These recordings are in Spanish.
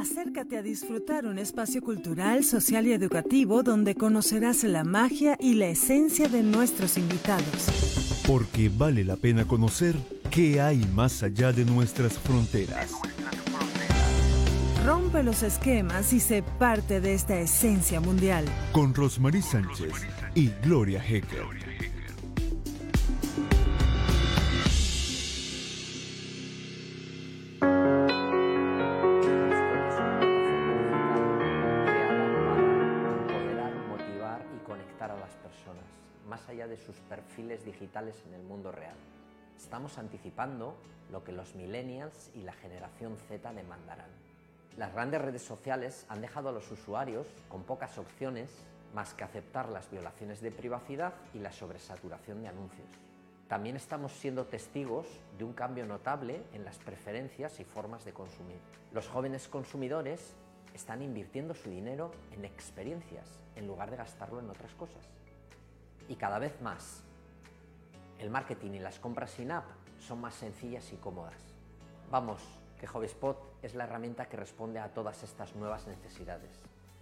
Acércate a disfrutar un espacio cultural, social y educativo donde conocerás la magia y la esencia de nuestros invitados. Porque vale la pena conocer qué hay más allá de nuestras fronteras. Rompe los esquemas y sé parte de esta esencia mundial. Con Rosmarie Sánchez y Gloria Hecker. Digitales en el mundo real. Estamos anticipando lo que los millennials y la generación Z demandarán. Las grandes redes sociales han dejado a los usuarios con pocas opciones más que aceptar las violaciones de privacidad y la sobresaturación de anuncios. También estamos siendo testigos de un cambio notable en las preferencias y formas de consumir. Los jóvenes consumidores están invirtiendo su dinero en experiencias en lugar de gastarlo en otras cosas. Y cada vez más, el marketing y las compras sin app son más sencillas y cómodas. Vamos, que HobbySpot es la herramienta que responde a todas estas nuevas necesidades.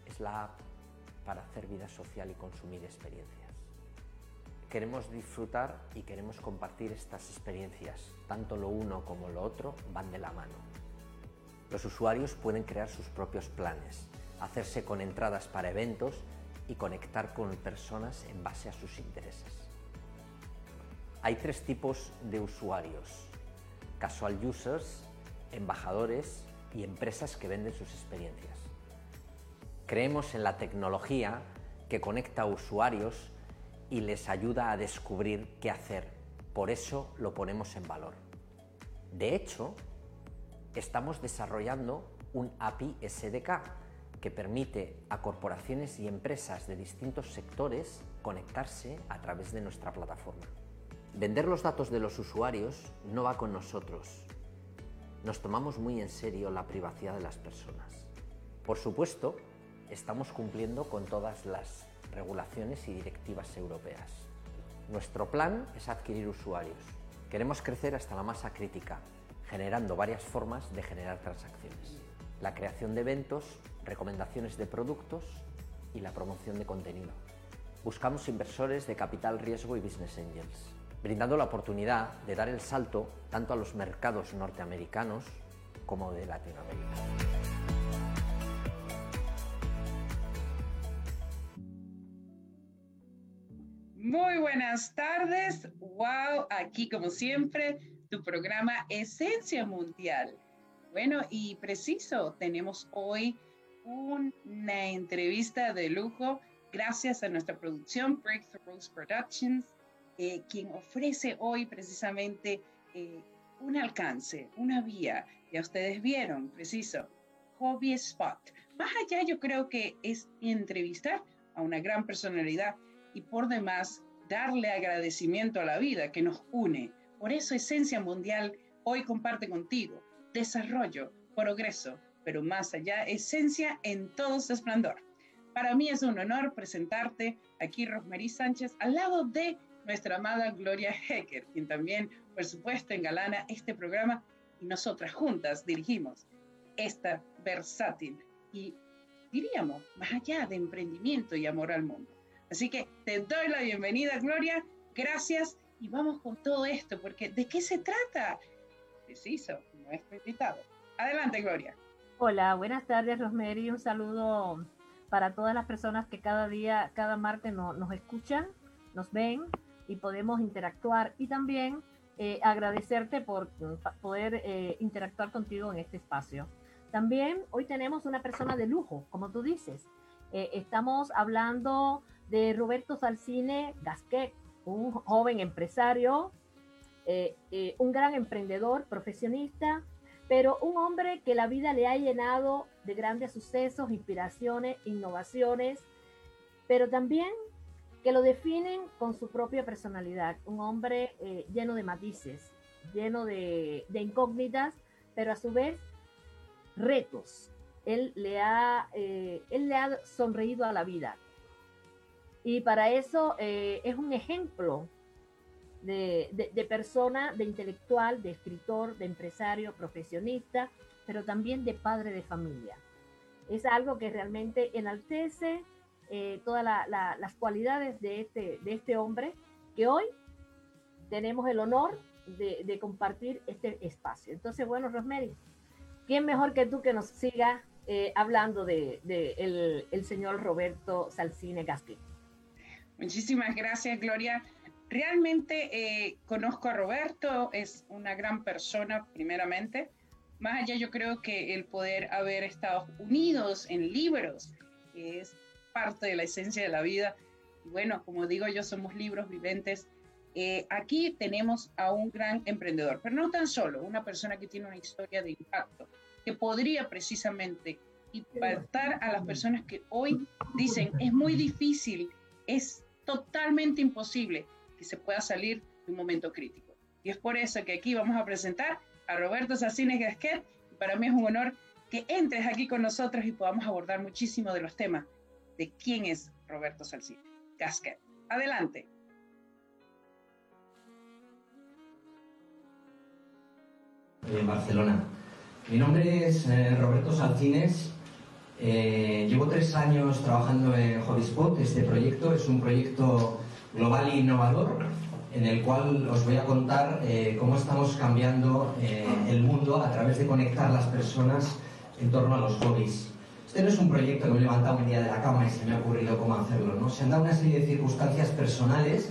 Es la app para hacer vida social y consumir experiencias. Queremos disfrutar y queremos compartir estas experiencias. Tanto lo uno como lo otro van de la mano. Los usuarios pueden crear sus propios planes, hacerse con entradas para eventos y conectar con personas en base a sus intereses. Hay tres tipos de usuarios, casual users, embajadores y empresas que venden sus experiencias. Creemos en la tecnología que conecta a usuarios y les ayuda a descubrir qué hacer. Por eso lo ponemos en valor. De hecho, estamos desarrollando un API SDK que permite a corporaciones y empresas de distintos sectores conectarse a través de nuestra plataforma. Vender los datos de los usuarios no va con nosotros. Nos tomamos muy en serio la privacidad de las personas. Por supuesto, estamos cumpliendo con todas las regulaciones y directivas europeas. Nuestro plan es adquirir usuarios. Queremos crecer hasta la masa crítica, generando varias formas de generar transacciones. La creación de eventos, recomendaciones de productos y la promoción de contenido. Buscamos inversores de capital riesgo y business angels, brindando la oportunidad de dar el salto tanto a los mercados norteamericanos como de Latinoamérica. Muy buenas tardes. Wow, aquí como siempre, tu programa Esencia Mundial. Bueno, y preciso, tenemos hoy una entrevista de lujo gracias a nuestra producción Breakthroughs Productions, eh, quien ofrece hoy precisamente eh, un alcance, una vía. Ya ustedes vieron, preciso, Hobby Spot. Más allá yo creo que es entrevistar a una gran personalidad y por demás darle agradecimiento a la vida que nos une. Por eso Esencia Mundial hoy comparte contigo desarrollo, progreso, pero más allá, esencia en todo su esplendor. Para mí es un honor presentarte aquí, Rosmarie Sánchez, al lado de nuestra amada Gloria Hecker, quien también, por supuesto, engalana este programa y nosotras juntas dirigimos esta versátil y diríamos, más allá de emprendimiento y amor al mundo. Así que te doy la bienvenida, Gloria. Gracias y vamos con todo esto, porque ¿de qué se trata? Preciso, nuestro invitado. Adelante, Gloria. Hola, buenas tardes, Rosemary. Un saludo para todas las personas que cada día, cada martes nos escuchan, nos ven y podemos interactuar. Y también eh, agradecerte por poder eh, interactuar contigo en este espacio. También hoy tenemos una persona de lujo, como tú dices. Eh, estamos hablando de Roberto Salcine Gasquet, un joven empresario, un gran emprendedor, profesionista, pero un hombre que la vida le ha llenado de grandes sucesos, inspiraciones, innovaciones, pero también que lo definen con su propia personalidad, un hombre eh, lleno de matices, lleno de, incógnitas, pero a su vez retos. Él le, ha, eh, él le ha sonreído a la vida. Y para eso eh, es un ejemplo de, persona, de intelectual, de escritor, de empresario, profesionista, pero también de padre de familia. Es algo que realmente enaltece eh, todas las cualidades de este, de este hombre que hoy tenemos el honor de, compartir este espacio. Entonces, bueno, Rosemary, ¿quién mejor que tú que nos siga eh, hablando de, el, señor Roberto Salcine Gasquet? Muchísimas gracias, Gloria. Realmente eh, conozco a Roberto, es una gran persona, primeramente. Más allá, yo creo que el poder haber estado unidos en libros es parte de la esencia de la vida. Y bueno, como digo yo, somos libros viventes. Eh, aquí tenemos a un gran emprendedor, pero no tan solo, una persona que tiene una historia de impacto, que podría precisamente impactar a las personas que hoy dicen es muy difícil, es totalmente imposible que se pueda salir de un momento crítico. Y es por eso que aquí vamos a presentar a Roberto Sacines Gasquet. Para mí es un honor que entres aquí con nosotros y podamos abordar muchísimo de los temas de quién es Roberto Salcines Gasquet. Adelante. En Barcelona. Mi nombre es eh, Roberto Salcines. Eh, llevo tres años trabajando en HobbySpot. Este proyecto es un proyecto global e innovador en el cual os voy a contar eh, cómo estamos cambiando eh, el mundo a través de conectar las personas en torno a los hobbies. Este no es un proyecto que me he levantado un día de la cama y se me ha ocurrido cómo hacerlo, ¿no? Se han dado una serie de circunstancias personales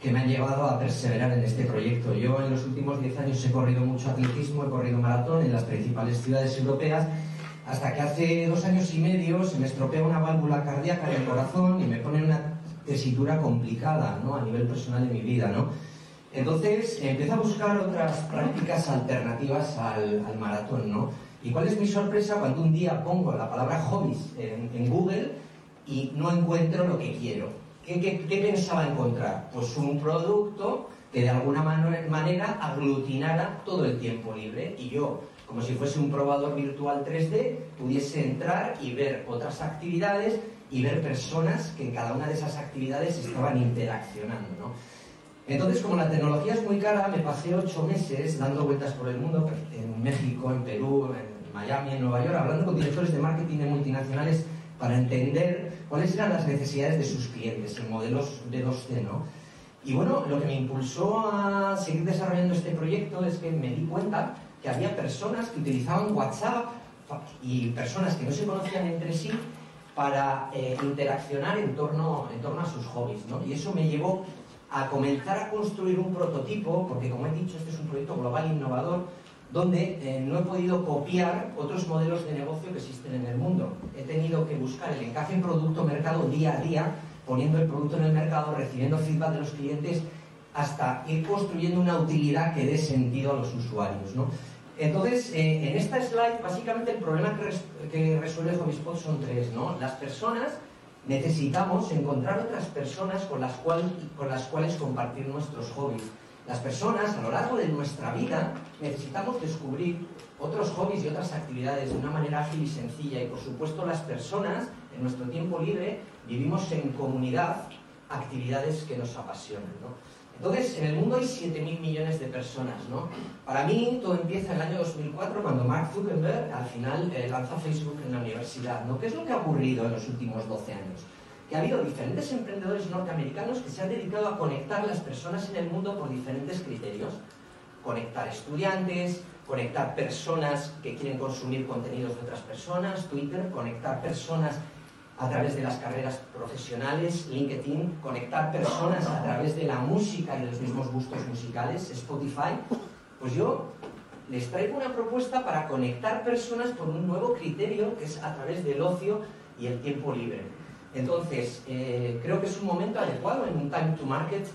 que me han llevado a perseverar en este proyecto. Yo en los últimos 10 años he corrido mucho atletismo, he corrido maratón en las principales ciudades europeas, hasta que hace dos años y medio se me estropea una válvula cardíaca en el corazón y me ponen una tesitura complicada ¿no? a nivel personal de mi vida. ¿no? Entonces empiezo a buscar otras prácticas alternativas al, al, maratón. ¿no? ¿Y cuál es mi sorpresa cuando un día pongo la palabra hobbies en, Google y no encuentro lo que quiero? ¿Qué, pensaba encontrar? Pues un producto que de alguna manera aglutinara todo el tiempo libre y yo, como si fuese un probador virtual 3D, pudiese entrar y ver otras actividades y ver personas que en cada una de esas actividades estaban interaccionando. ¿no? Entonces, como la tecnología es muy cara, me pasé ocho meses dando vueltas por el mundo, en México, en Perú, en Miami, en Nueva York, hablando con directores de marketing de multinacionales para entender cuáles eran las necesidades de sus clientes en modelos de 2D. ¿no? Y bueno, lo que me impulsó a seguir desarrollando este proyecto es que me di cuenta que había personas que utilizaban WhatsApp y personas que no se conocían entre sí para eh, interaccionar en torno, en torno a sus hobbies. ¿no? Y eso me llevó a comenzar a construir un prototipo, porque como he dicho, este es un proyecto global innovador, donde eh, no he podido copiar otros modelos de negocio que existen en el mundo. He tenido que buscar el encaje en producto-mercado día a día, poniendo el producto en el mercado, recibiendo feedback de los clientes, hasta ir construyendo una utilidad que dé sentido a los usuarios. ¿no? Entonces, eh, en esta slide, básicamente el problema que, que resuelve HobbySpot son tres, ¿no? Las personas necesitamos encontrar otras personas con las, con las cuales compartir nuestros hobbies. Las personas, a lo largo de nuestra vida, necesitamos descubrir otros hobbies y otras actividades de una manera ágil y sencilla. Y, por supuesto, las personas, en nuestro tiempo libre, vivimos en comunidad actividades que nos apasionan, ¿no? Entonces, en el mundo hay 7.000 millones de personas, ¿no? Para mí, todo empieza en el año 2004, cuando Mark Zuckerberg al final eh, lanza Facebook en la universidad, ¿no? ¿Qué es lo que ha ocurrido en los últimos 12 años? Que ha habido diferentes emprendedores norteamericanos que se han dedicado a conectar las personas en el mundo por diferentes criterios. Conectar estudiantes, conectar personas que quieren consumir contenidos de otras personas, Twitter, conectar personas a través de las carreras profesionales, LinkedIn, conectar personas a través de la música y los mismos gustos musicales, Spotify, pues yo les traigo una propuesta para conectar personas por un nuevo criterio que es a través del ocio y el tiempo libre. Entonces, eh, creo que es un momento adecuado en un time to market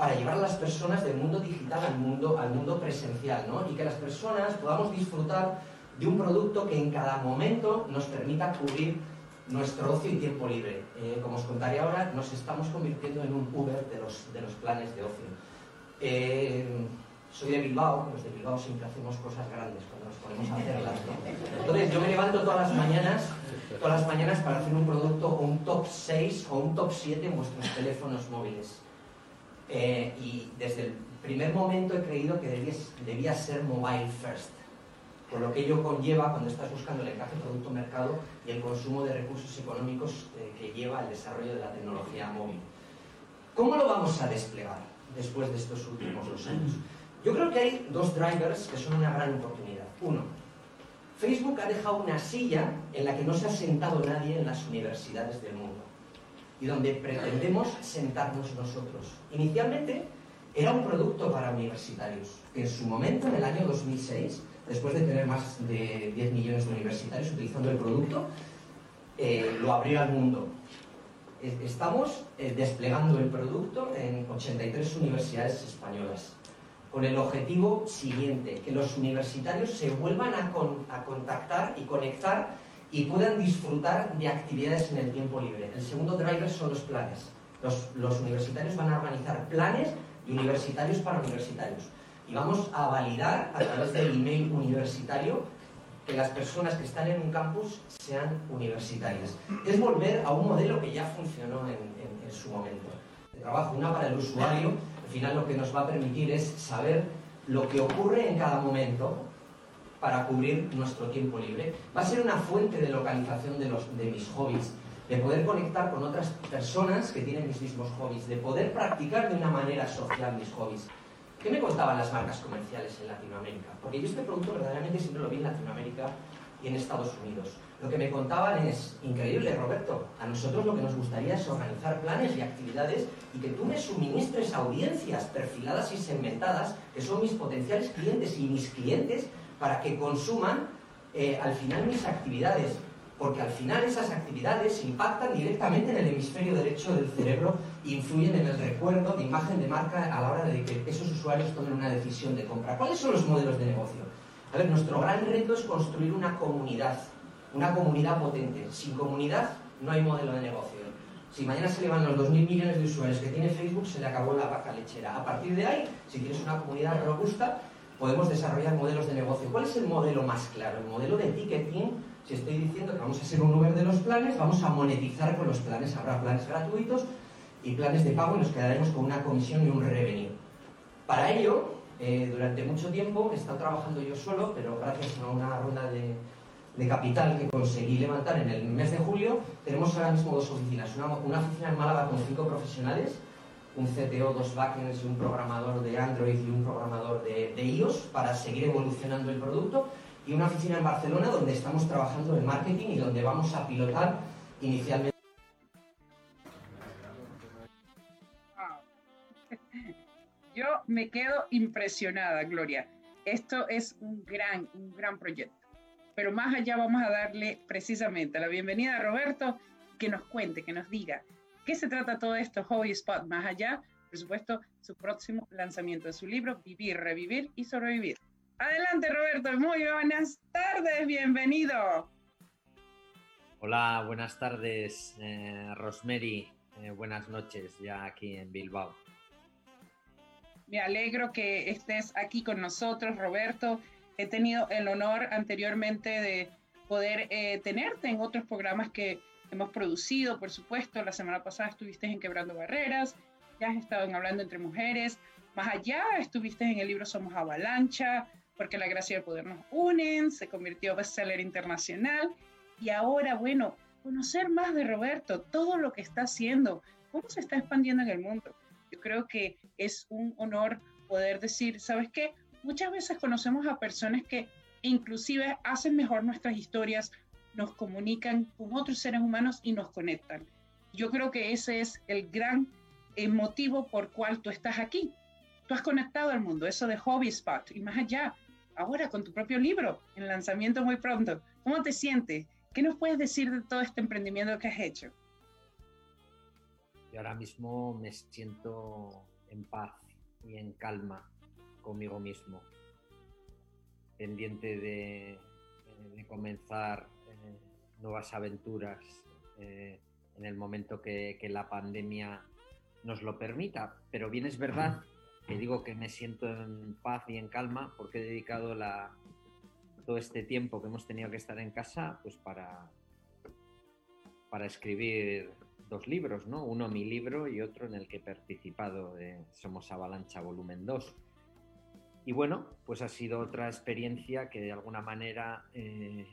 para llevar a las personas del mundo digital al mundo, al mundo presencial, ¿no? Y que las personas podamos disfrutar de un producto que en cada momento nos permita cubrir nuestro ocio y tiempo libre. Eh, como os contaré ahora, nos estamos convirtiendo en un Uber de los, de los planes de ocio. Eh, soy de Bilbao, los de Bilbao siempre hacemos cosas grandes cuando nos ponemos a hacerlas. Entonces yo me levanto todas las mañanas, todas las mañanas para hacer un producto o un top 6 o un top 7 en vuestros teléfonos móviles. Eh, y desde el primer momento he creído que debía, debía ser mobile first, por lo que ello conlleva cuando estás buscando el encaje producto-mercado y el consumo de recursos económicos eh, que lleva el desarrollo de la tecnología móvil. ¿Cómo lo vamos a desplegar después de estos últimos dos años? Yo creo que hay dos drivers que son una gran oportunidad. Uno, Facebook ha dejado una silla en la que no se ha sentado nadie en las universidades del mundo y donde pretendemos sentarnos nosotros. Inicialmente era un producto para universitarios, que en su momento, en el año 2006, después de tener más de 10 millones de universitarios utilizando el producto, eh, lo abrió al mundo. Estamos eh, desplegando el producto en 83 universidades españolas con el objetivo siguiente, que los universitarios se vuelvan a, contactar y conectar y puedan disfrutar de actividades en el tiempo libre. El segundo driver son los planes. Los, universitarios van a organizar planes universitarios para universitarios. Y vamos a validar a través del email universitario que las personas que están en un campus sean universitarias. Es volver a un modelo que ya funcionó en, en su momento. De trabajo, una para el usuario al final lo que nos va a permitir es saber lo que ocurre en cada momento para cubrir nuestro tiempo libre. Va a ser una fuente de localización de, los, de mis hobbies, de poder conectar con otras personas que tienen mis mismos hobbies, de poder practicar de una manera social mis hobbies. ¿Qué me contaban las marcas comerciales en Latinoamérica? Porque yo este producto verdaderamente siempre lo vi en Latinoamérica y en Estados Unidos. Lo que me contaban es, increíble Roberto, a nosotros lo que nos gustaría es organizar planes y actividades y que tú me suministres audiencias perfiladas y segmentadas, que son mis potenciales clientes y mis clientes, para que consuman eh, al final mis actividades. Porque al final esas actividades impactan directamente en el hemisferio derecho del cerebro influyen en el recuerdo de imagen de marca a la hora de que esos usuarios tomen una decisión de compra. ¿Cuáles son los modelos de negocio? A ver, nuestro gran reto es construir una comunidad una comunidad potente. Sin comunidad no hay modelo de negocio. Si mañana se le van los 2.000 millones de usuarios que tiene Facebook, se le acabó la vaca lechera. A partir de ahí, si tienes una comunidad robusta, podemos desarrollar modelos de negocio. ¿Cuál es el modelo más claro? El modelo de ticketing. Si estoy diciendo que vamos a ser un Uber de los planes, vamos a monetizar con los planes. Habrá planes gratuitos y planes de pago y nos quedaremos con una comisión y un revenue. Para ello, eh, durante mucho tiempo he estado trabajando yo solo, pero gracias a una ronda de, de capital que conseguí levantar en el mes de julio, tenemos ahora mismo dos oficinas. Una, oficina en Málaga con cinco profesionales, un CTO, dos backends un programador de Android y un programador de, iOS para seguir evolucionando el producto. Y una oficina en Barcelona donde estamos trabajando en marketing y donde vamos a pilotar inicialmente. Yo me quedo impresionada, Gloria. Esto es un gran, un gran proyecto pero más allá vamos a darle precisamente la bienvenida a Roberto, que nos cuente, que nos diga qué se trata todo esto, Hobby Spot, más allá, por supuesto, su próximo lanzamiento de su libro, Vivir, Revivir y Sobrevivir. Adelante, Roberto, muy buenas tardes, bienvenido. Hola, buenas tardes, eh, Rosemary, eh, buenas noches ya aquí en Bilbao. Me alegro que estés aquí con nosotros, Roberto he tenido el honor anteriormente de poder eh, tenerte en otros programas que hemos producido, por supuesto. La semana pasada estuviste en Quebrando Barreras, ya has estado en Hablando entre Mujeres. Más allá, estuviste en el libro Somos Avalancha, porque la gracia y el poder nos unen, se convirtió bestseller internacional. Y ahora, bueno, conocer más de Roberto, todo lo que está haciendo, cómo se está expandiendo en el mundo. Yo creo que es un honor poder decir, ¿sabes qué? muchas veces conocemos a personas que inclusive hacen mejor nuestras historias, nos comunican con otros seres humanos y nos conectan. Yo creo que ese es el gran eh, motivo por cual tú estás aquí. Tú has conectado al mundo, eso de Hobby Spot y más allá. Ahora con tu propio libro, en lanzamiento muy pronto. ¿Cómo te sientes? ¿Qué nos puedes decir de todo este emprendimiento que has hecho? Yo ahora mismo me siento en paz y en calma conmigo mismo, pendiente de, comenzar eh, nuevas aventuras eh, en el momento que, la pandemia nos lo permita. Pero bien es verdad que digo que me siento en paz y en calma porque he dedicado la, todo este tiempo que hemos tenido que estar en casa pues para, para escribir dos libros, ¿no? Uno mi libro y otro en el que he participado, de Somos Avalancha Volumen 2. Y bueno, pues ha sido otra experiencia que de alguna manera eh,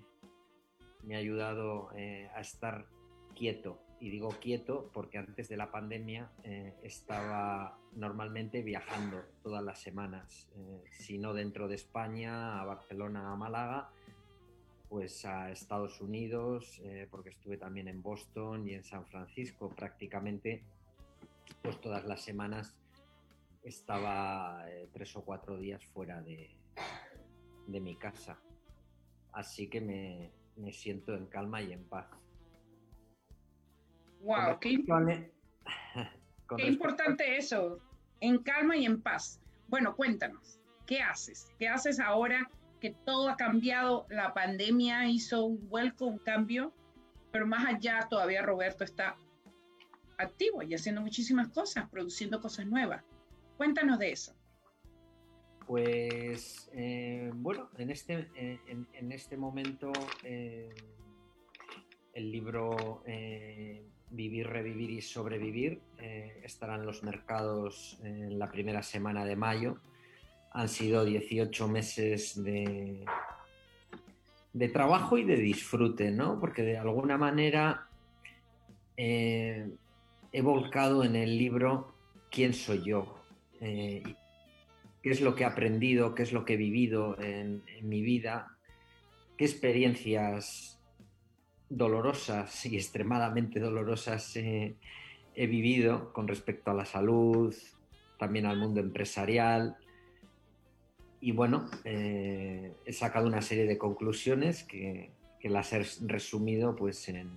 me ha ayudado eh, a estar quieto. Y digo quieto porque antes de la pandemia eh, estaba normalmente viajando todas las semanas, si no dentro de España, a Barcelona, a Málaga, pues a Estados Unidos, porque estuve también en Boston y en San Francisco prácticamente, pues todas las semanas estaba eh, tres o cuatro días fuera de, mi casa. Así que me, siento en calma y en paz. ¡Wow! Qué, qué importante eso. En calma y en paz. Bueno, cuéntanos, ¿qué haces? ¿Qué haces ahora que todo ha cambiado? La pandemia hizo un vuelco, un cambio, pero más allá todavía Roberto está activo y haciendo muchísimas cosas, produciendo cosas nuevas. Cuéntanos de eso. Pues eh, bueno, en este, eh, en, este momento eh, el libro Vivir, Revivir y Sobrevivir estará en los mercados en la primera semana de mayo. Han sido 18 meses de, de trabajo y de disfrute, ¿no? Porque de alguna manera he volcado en el libro quién soy yo, qué es lo que he aprendido, qué es lo que he vivido en, mi vida, qué experiencias dolorosas y extremadamente dolorosas he vivido con respecto a la salud, también al mundo empresarial. Y bueno, eh, he sacado una serie de conclusiones que, las he resumido pues en,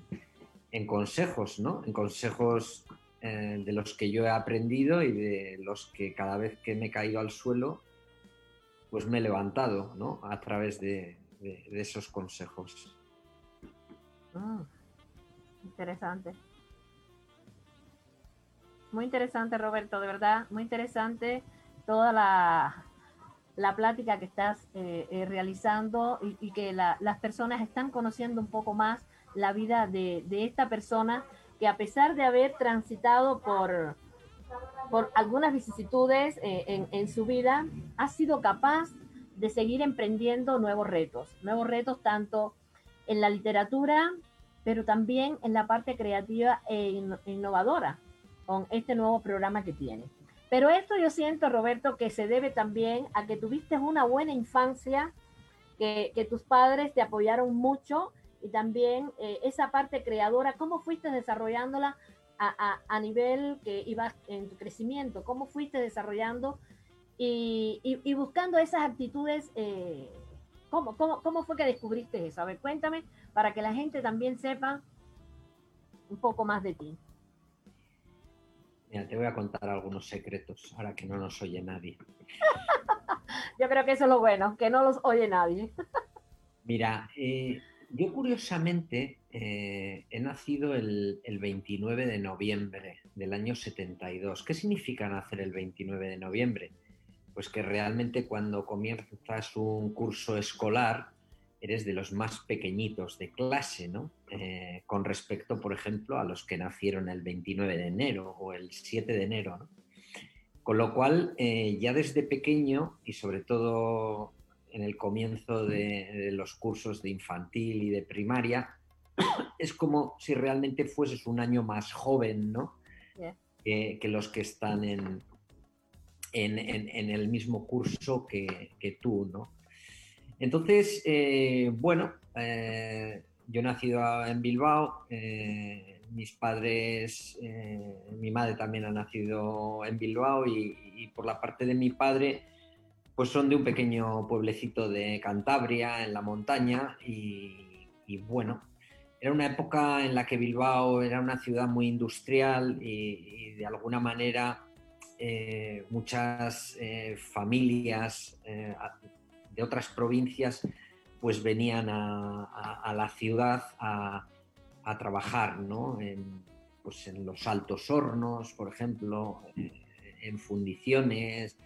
en consejos, ¿no? En consejos eh, de los que yo he aprendido y de los que cada vez que me he caído al suelo, pues me he levantado, ¿no? A través de, esos consejos. Mm, interesante. Muy interesante, Roberto, de verdad, muy interesante toda la, la plática que estás eh, eh, realizando y, que las personas están conociendo un poco más la vida de, de esta persona que a pesar de haber transitado por, por algunas vicisitudes eh, en, su vida, ha sido capaz de seguir emprendiendo nuevos retos, nuevos retos tanto en la literatura, pero también en la parte creativa e innovadora con este nuevo programa que tiene. Pero esto yo siento, Roberto, que se debe también a que tuviste una buena infancia, que, que tus padres te apoyaron mucho y también eh, esa parte creadora, ¿cómo fuiste desarrollándola a, nivel que ibas en tu crecimiento? ¿Cómo fuiste desarrollando y, buscando esas actitudes? Eh, ¿cómo, cómo, fue que descubriste eso? A ver, cuéntame para que la gente también sepa un poco más de ti. Mira, te voy a contar algunos secretos, ahora que no nos oye nadie. Yo creo que eso es lo bueno, que no los oye nadie. Mira, eh, yo curiosamente eh, he nacido el, 29 de noviembre del año 72. ¿Qué significa nacer el 29 de noviembre? Pues que realmente cuando comienzas un curso escolar eres de los más pequeñitos de clase, ¿no? Eh, con respecto, por ejemplo, a los que nacieron el 29 de enero o el 7 de enero, Con lo cual, eh, ya desde pequeño y sobre todo en el comienzo de, los cursos de infantil y de primaria, es como si realmente fueses un año más joven, ¿no? Que, los que están en, en, el mismo curso que, tú, ¿no? Entonces, eh, bueno, eh, yo he nacido en Bilbao, eh, mis padres, mi madre también ha nacido en Bilbao y por la parte de mi padre, pues son de un pequeño pueblecito de Cantabria, en la montaña, y, bueno, era una época en la que Bilbao era una ciudad muy industrial y, de alguna manera eh, muchas eh, familias eh, de otras provincias pues venían a, la ciudad a, trabajar, ¿no? Pues en los altos hornos, por ejemplo, en fundiciones,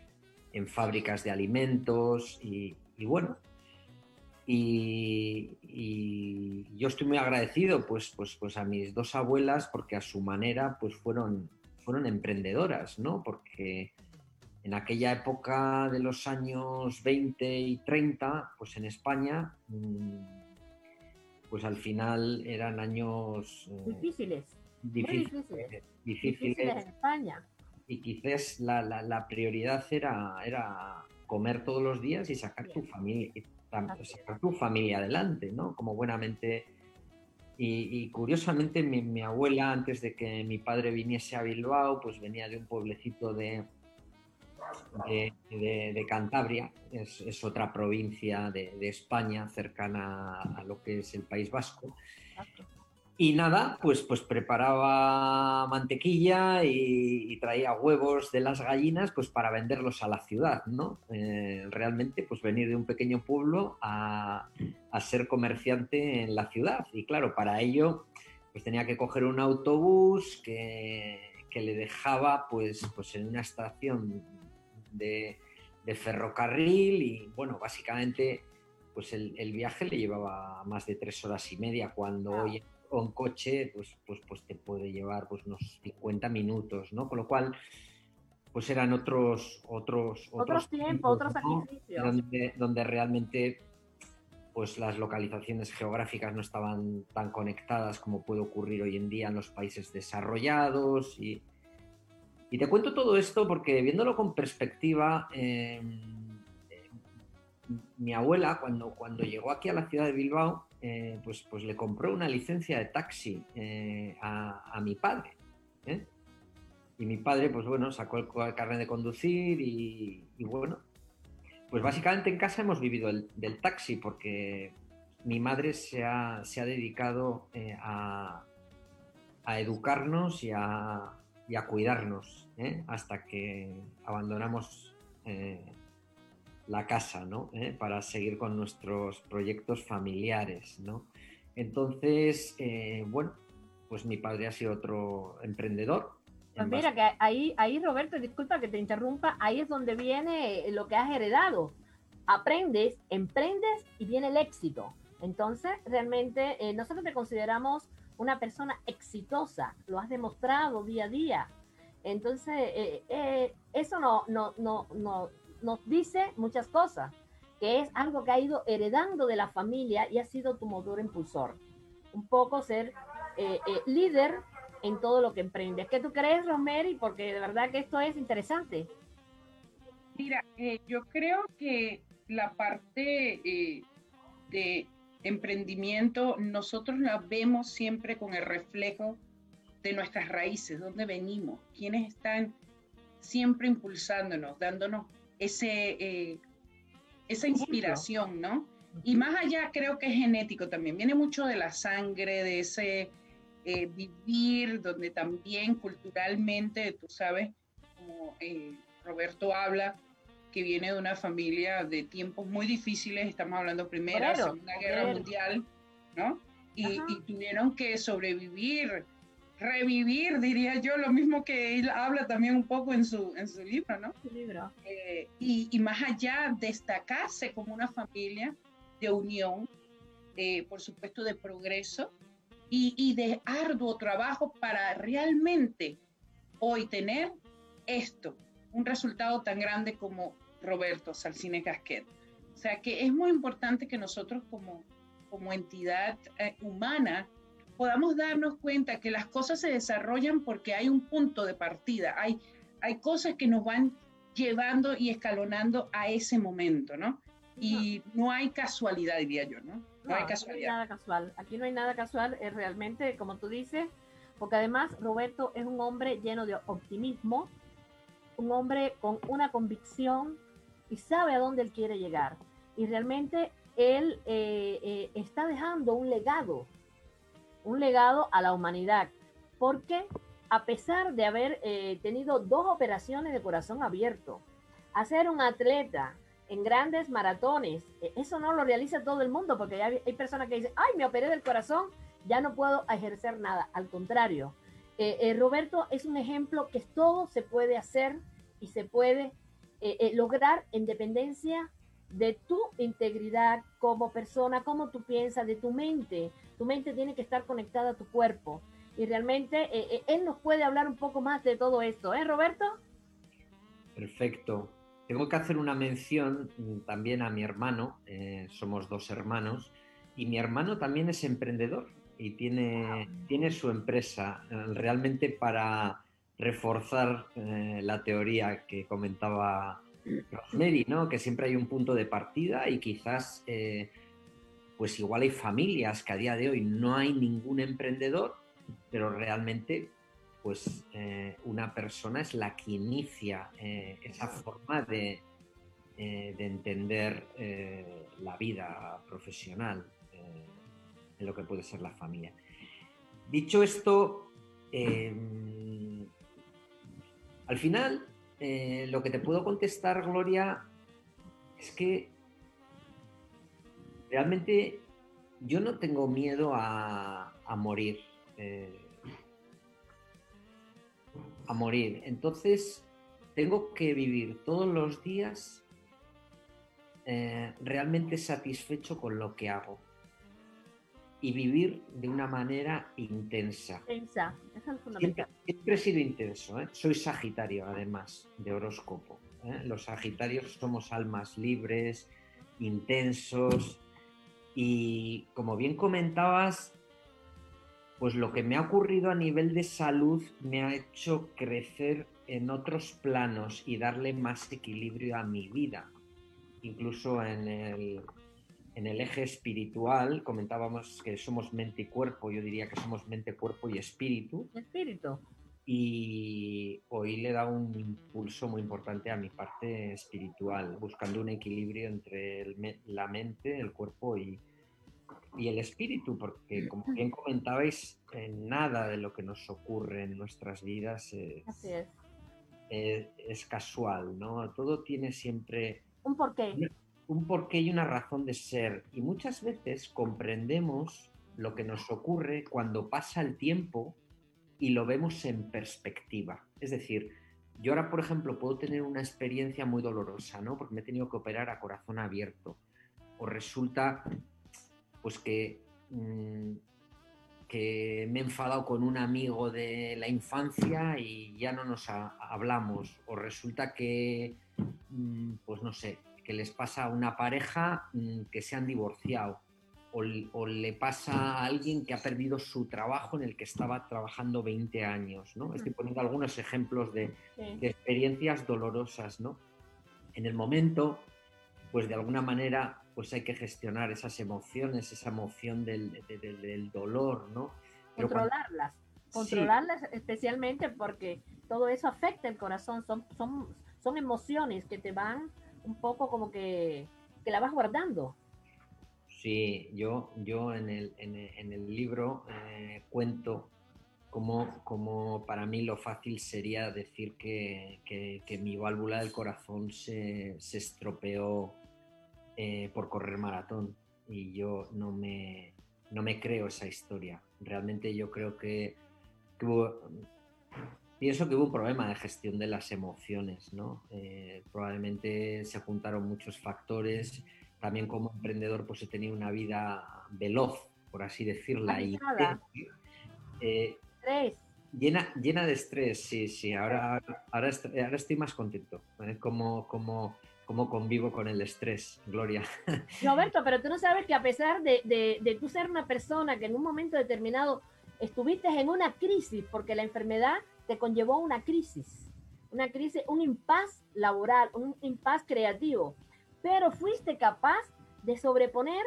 en fábricas de alimentos y, bueno, y, yo estoy muy agradecido pues, pues, pues a mis dos abuelas porque a su manera pues fueron, fueron emprendedoras, ¿no? Porque en aquella época de los años 20 y 30, pues en España, mm, pues al final eran años... Eh, difíciles. Difíciles, difíciles. en España. Y quizás la, la, prioridad era, era comer todos los días y sacar tu familia, sacar tu familia adelante, ¿no? Como buenamente. Y, curiosamente mi, abuela, antes de que mi padre viniese a Bilbao, pues venía de un pueblecito de, de, Cantabria, es, otra provincia de, España cercana a lo que es el País Vasco. Y nada, pues, pues preparaba mantequilla y, traía huevos de las gallinas pues para venderlos a la ciudad, ¿no? Eh, realmente pues venir de un pequeño pueblo a, ser comerciante en la ciudad. Y claro, para ello pues tenía que coger un autobús que, le dejaba pues, pues en una estación de, ferrocarril y bueno, básicamente pues el, viaje le llevaba más de tres horas y media cuando hoy con coche, pues, pues, pues te puede llevar pues, unos 50 minutos, ¿no? Con lo cual, pues eran otros otros otros, tiempos, otros sacrificios. Donde, donde, realmente pues las localizaciones geográficas no estaban tan conectadas como puede ocurrir hoy en día en los países desarrollados y, y te cuento todo esto porque viéndolo con perspectiva em, mi abuela cuando, cuando llegó aquí a la ciudad de Bilbao eh, pues, pues le compró una licencia de taxi eh, a, mi padre. ¿eh? Y mi padre, pues bueno, sacó el, carnet de conducir y, bueno, pues básicamente en casa hemos vivido el, del taxi porque mi madre se ha, dedicado a, educarnos y a, y a cuidarnos hasta que abandonamos la casa, ¿no? ¿Eh? Para seguir con nuestros proyectos familiares, ¿no? Entonces, eh, bueno, pues mi padre ha sido otro emprendedor. Pues mira, que ahí, ahí, Roberto, disculpa que te interrumpa, ahí es donde viene lo que has heredado. Aprendes, emprendes y viene el éxito. Entonces, realmente, eh, nosotros te consideramos una persona exitosa, lo has demostrado día a día. Entonces, eso no, no, no, no, nos dice muchas cosas, que es algo que ha ido heredando de la familia y ha sido tu motor impulsor. Un poco ser eh, eh, líder en todo lo que emprendes. ¿Qué tú crees, Rosemary? Porque de verdad que esto es interesante. Mira, eh, yo creo que la parte de emprendimiento nosotros la vemos siempre con el reflejo de nuestras raíces, dónde venimos, quiénes están siempre impulsándonos, dándonos ese, eh, esa inspiración, ¿no? Y más allá creo que es genético también, viene mucho de la sangre, de ese eh, vivir, donde también culturalmente, tú sabes, como eh, Roberto habla, que viene de una familia de tiempos muy difíciles, estamos hablando Primera, Segunda Guerra Mundial, ¿no? Y, y, tuvieron que sobrevivir revivir, diría yo, lo mismo que él habla también un poco en su, en su libro, ¿no? libro. Eh, y, y, más allá, destacarse como una familia de unión, por supuesto, de progreso y, y, de arduo trabajo para realmente hoy tener esto, un resultado tan grande como Roberto Salcine Gasquet. O sea que es muy importante que nosotros como, como entidad eh, humana podamos darnos cuenta que las cosas se desarrollan porque hay un punto de partida, hay, hay cosas que nos van llevando y escalonando a ese momento, ¿no? Y no, hay casualidad, diría yo, ¿no? No, hay casualidad. No hay nada casual. Aquí no hay nada casual, es realmente, como tú dices, porque además Roberto es un hombre lleno de optimismo, un hombre con una convicción y sabe a dónde él quiere llegar. Y realmente él eh, eh, está dejando un legado un legado a la humanidad, porque a pesar de haber eh, tenido dos operaciones de corazón abierto, hacer un atleta en grandes maratones, eh, eso no lo realiza todo el mundo, porque hay, personas que dicen, ay, me operé del corazón, ya no puedo ejercer nada. Al contrario, eh, Roberto es un ejemplo que todo se puede hacer y se puede lograr en dependencia de tu integridad como persona, como tú piensas, de tu mente. Tu mente tiene que estar conectada a tu cuerpo. Y realmente eh, eh, él nos puede hablar un poco más de todo esto, ¿eh, Roberto? Perfecto. Tengo que hacer una mención también a mi hermano, eh, somos dos hermanos, y mi hermano también es emprendedor y tiene, tiene su empresa realmente para reforzar la teoría que comentaba Rosemary, ¿no? Que siempre hay un punto de partida y quizás, eh, pues igual hay familias que a día de hoy no hay ningún emprendedor, pero realmente, pues eh, una persona es la que inicia eh, esa forma de, de entender la vida profesional en lo que puede ser la familia. Dicho esto, al final eh, lo que te puedo contestar, Gloria, es que realmente yo no tengo miedo a, morir. Eh, a morir. Entonces, tengo que vivir todos los días eh, realmente satisfecho con lo que hago y vivir de una manera intensa. Intensa, Siempre, he sido intenso, ¿eh? soy Sagitario además de horóscopo. ¿eh? Los Sagitarios somos almas libres, intensos y como bien comentabas, pues lo que me ha ocurrido a nivel de salud me ha hecho crecer en otros planos y darle más equilibrio a mi vida, incluso en el en el eje espiritual comentábamos que somos mente y cuerpo, yo diría que somos mente, cuerpo y espíritu. Espíritu. Y hoy le da un impulso muy importante a mi parte espiritual, buscando un equilibrio entre la mente, el cuerpo y, y, el espíritu, porque como bien comentabais, nada de lo que nos ocurre en nuestras vidas es, es. es casual, ¿no? Todo tiene siempre... Un porqué un porqué y una razón de ser. Y muchas veces comprendemos lo que nos ocurre cuando pasa el tiempo y lo vemos en perspectiva. Es decir, yo ahora, por ejemplo, puedo tener una experiencia muy dolorosa, ¿no? Porque me he tenido que operar a corazón abierto. O resulta, pues que, mm, que me he enfadado con un amigo de la infancia y ya no nos hablamos. O resulta que, mm, pues no sé, que les pasa a una pareja mm, que se han divorciado o, le pasa a alguien que ha perdido su trabajo en el que estaba trabajando 20 años, ¿no? Estoy poniendo algunos ejemplos de, experiencias dolorosas, ¿no? En el momento, pues de alguna manera, pues hay que gestionar esas emociones, esa emoción del, dolor, ¿no? controlarlas, controlarlas especialmente porque todo eso afecta el corazón, son, son, son emociones que te van un poco como que, la vas guardando. Sí, yo, yo en, el, en, el libro eh, cuento como, como, para mí lo fácil sería decir que, mi válvula del corazón se, estropeó eh, por correr maratón y yo no me, no me creo esa historia. Realmente yo creo que, que Pienso que hubo un problema de gestión de las emociones, ¿no? Eh, probablemente se juntaron muchos factores. También como emprendedor pues he tenido una vida veloz, por así decirla. Y, eh, llena, llena de estrés, sí, sí. Ahora, ahora, ahora estoy más contento. ¿eh? Como, como, como convivo con el estrés, Gloria. Roberto, pero tú no sabes que a pesar de, de, de tú ser una persona que en un momento determinado estuviste en una crisis porque la enfermedad te conllevó una crisis, una crisis, un impas laboral, un impas creativo, pero fuiste capaz de sobreponer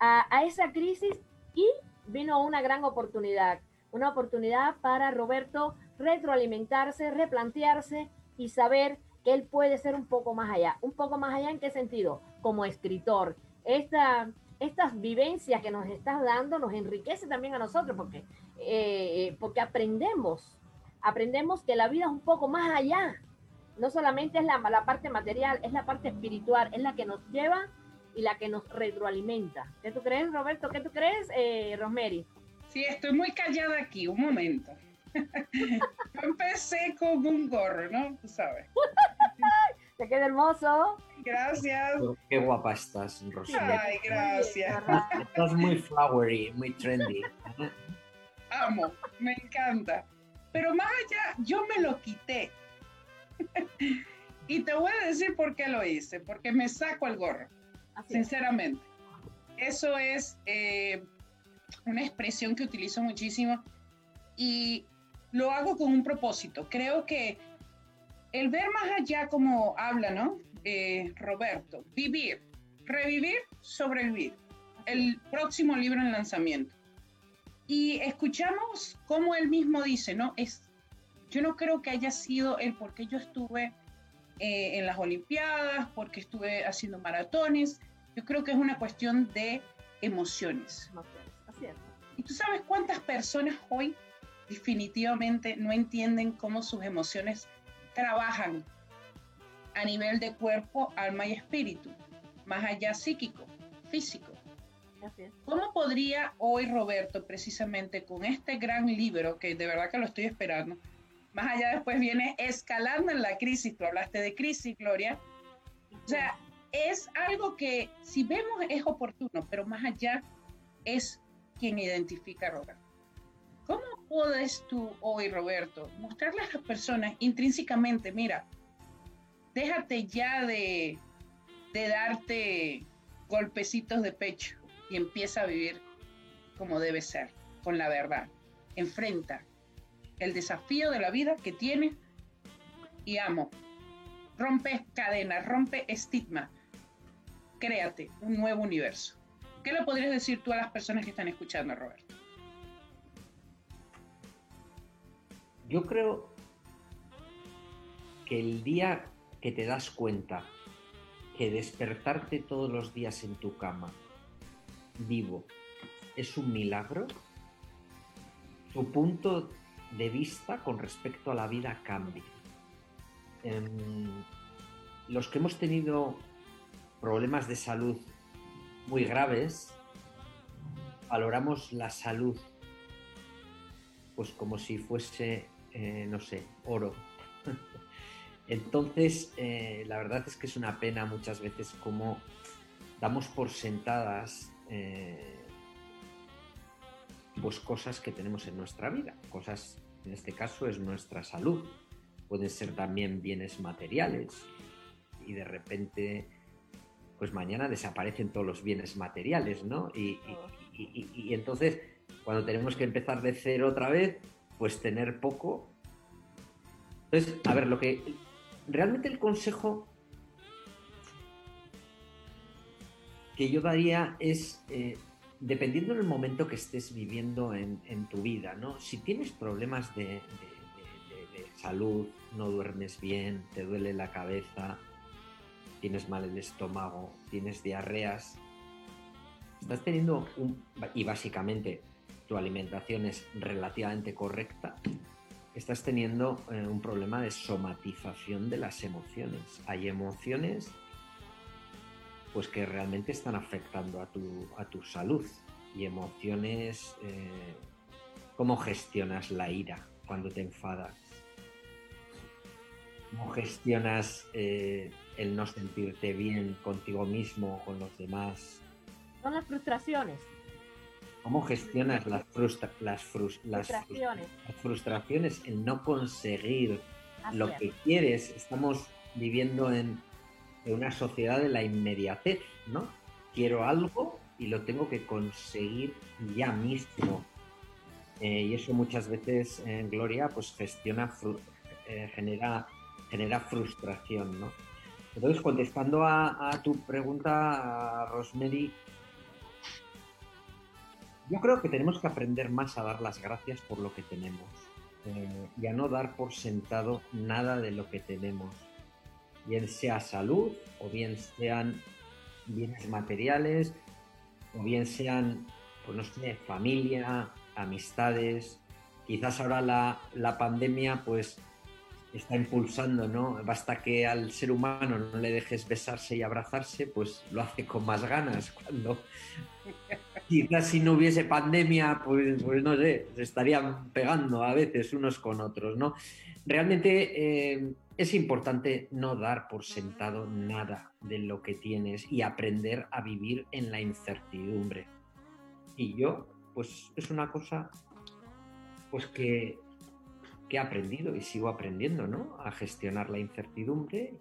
a, esa crisis y vino una gran oportunidad, una oportunidad para Roberto retroalimentarse, replantearse y saber que él puede ser un poco más allá. ¿Un poco más allá en qué sentido? Como escritor. Esta, estas vivencias que nos estás dando nos enriquece también a nosotros porque, eh, eh, porque aprendemos aprendemos que la vida es un poco más allá. No solamente es la, la parte material, es la parte espiritual, es la que nos lleva y la que nos retroalimenta. ¿Qué tú crees, Roberto? ¿Qué tú crees, eh, Rosemary? Sí, estoy muy callada aquí, un momento. Yo empecé con un gorro, ¿no? Tú sabes. Te queda hermoso. Gracias. Qué guapa estás, Rosana. Ay, gracias. Estás muy flowery, muy trendy. Amo, me encanta. Pero más allá, yo me lo quité. y te voy a decir por qué lo hice, porque me saco el gorro, sinceramente. Eso es eh, una expresión que utilizo muchísimo y lo hago con un propósito. Creo que el ver más allá, como habla, ¿no? Eh, Roberto, vivir, revivir, sobrevivir. El próximo libro en lanzamiento. Y escuchamos cómo él mismo dice, ¿no? Es, yo no creo que haya sido el por qué yo estuve eh, en las Olimpiadas, porque estuve haciendo maratones. Yo creo que es una cuestión de emociones. Y tú sabes cuántas personas hoy definitivamente no entienden cómo sus emociones trabajan a nivel de cuerpo, alma y espíritu, más allá psíquico, físico. ¿Cómo podría hoy Roberto, precisamente con este gran libro, que de verdad que lo estoy esperando, más allá después viene escalando en la crisis, tú hablaste de crisis, Gloria, o sea, es algo que si vemos es oportuno, pero más allá es quien identifica a Roberto. ¿Cómo puedes tú hoy, Roberto, mostrarle a las personas intrínsecamente, mira, déjate ya de, de darte golpecitos de pecho y empieza a vivir como debe ser, con la verdad. Enfrenta el desafío de la vida que tiene y amo. Rompe cadenas, rompe estigma. Créate un nuevo universo. ¿Qué le podrías decir tú a las personas que están escuchando, Roberto? Yo creo que el día que te das cuenta que despertarte todos los días en tu cama vivo es un milagro, tu punto de vista con respecto a la vida cambia. Em, los que hemos tenido problemas de salud muy graves, valoramos la salud pues como si fuese eh, no sé, oro. Entonces, eh, la verdad es que es una pena muchas veces como damos por sentadas eh, pues cosas que tenemos en nuestra vida, cosas, en este caso es nuestra salud, pueden ser también bienes materiales y de repente, pues mañana desaparecen todos los bienes materiales, ¿no? y entonces, cuando tenemos que empezar de cero otra vez, pues tener poco. Entonces, a ver, lo que realmente el consejo que yo daría es, eh, dependiendo del momento que estés viviendo en, tu vida, ¿no? Si tienes problemas de, salud, no duermes bien, te duele la cabeza, tienes mal el estómago, tienes diarreas, estás teniendo un... y básicamente tu alimentación es relativamente correcta, estás teniendo eh, un problema de somatización de las emociones. Hay emociones pues que realmente están afectando a tu, a tu salud y emociones eh, cómo gestionas la ira cuando te enfadas cómo gestionas eh, el no sentirte bien contigo mismo o con los demás son las frustraciones ¿Cómo gestionas las, las, frustraciones. las, frustraciones? El no conseguir lo que quieres. Estamos viviendo en, una sociedad de la inmediatez, ¿no? Quiero algo y lo tengo que conseguir ya mismo. Eh, y eso muchas veces en Gloria pues gestiona, eh, genera, genera frustración, ¿no? Entonces, contestando a, a tu pregunta, Rosemary, yo creo que tenemos que aprender más a dar las gracias por lo que tenemos eh, y a no dar por sentado nada de lo que tenemos, bien sea salud o bien sean bienes materiales o bien sean, pues no sé, familia, amistades. Quizás ahora la, la pandemia pues está impulsando, ¿no? Basta que al ser humano no le dejes besarse y abrazarse, pues lo hace con más ganas. Cuando quizás si no hubiese pandemia, pues, pues no sé, se estarían pegando a veces unos con otros, ¿no? Realmente eh, es importante no dar por sentado nada de lo que tienes y aprender a vivir en la incertidumbre. Y yo, pues es una cosa pues que, he aprendido y sigo aprendiendo, ¿no? A gestionar la incertidumbre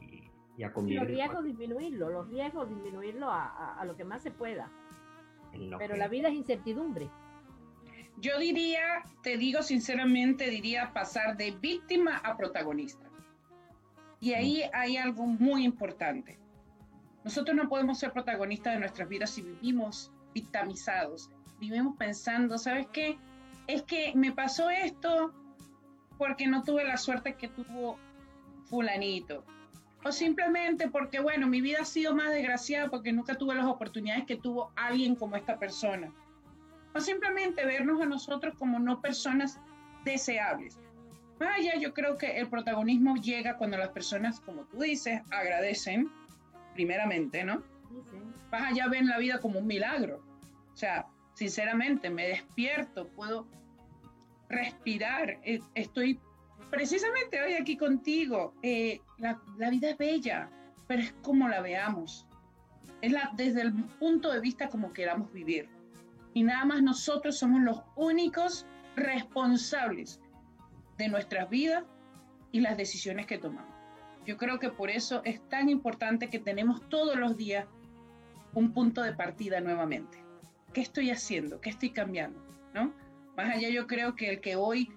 y, a convivir. los riesgos disminuirlo, los riesgos disminuirlo a, lo que más se pueda. Pero la vida es incertidumbre. Yo diría, te digo sinceramente, diría pasar de víctima a protagonista. Y ahí mm. hay algo muy importante. Nosotros no podemos ser protagonistas de nuestras vidas si vivimos victimizados, vivimos pensando, ¿sabes qué? Es que me pasó esto porque no tuve la suerte que tuvo fulanito. O simplemente porque, bueno, mi vida ha sido más desgraciada porque nunca tuve las oportunidades que tuvo alguien como esta persona. O simplemente vernos a nosotros como no personas deseables. Vaya, yo creo que el protagonismo llega cuando las personas, como tú dices, agradecen, primeramente, ¿no? Vas allá ven la vida como un milagro. O sea, sinceramente, me despierto, puedo respirar, eh, estoy precisamente hoy aquí contigo. Eh, la, vida es bella, pero es como la veamos. Es desde el punto de vista como queramos vivir. Y nada más nosotros somos los únicos responsables de nuestras vidas y las decisiones que tomamos. Yo creo que por eso es tan importante que tenemos todos los días un punto de partida nuevamente. ¿Qué estoy haciendo? ¿Qué estoy cambiando? ¿No? Más allá yo creo que el que hoy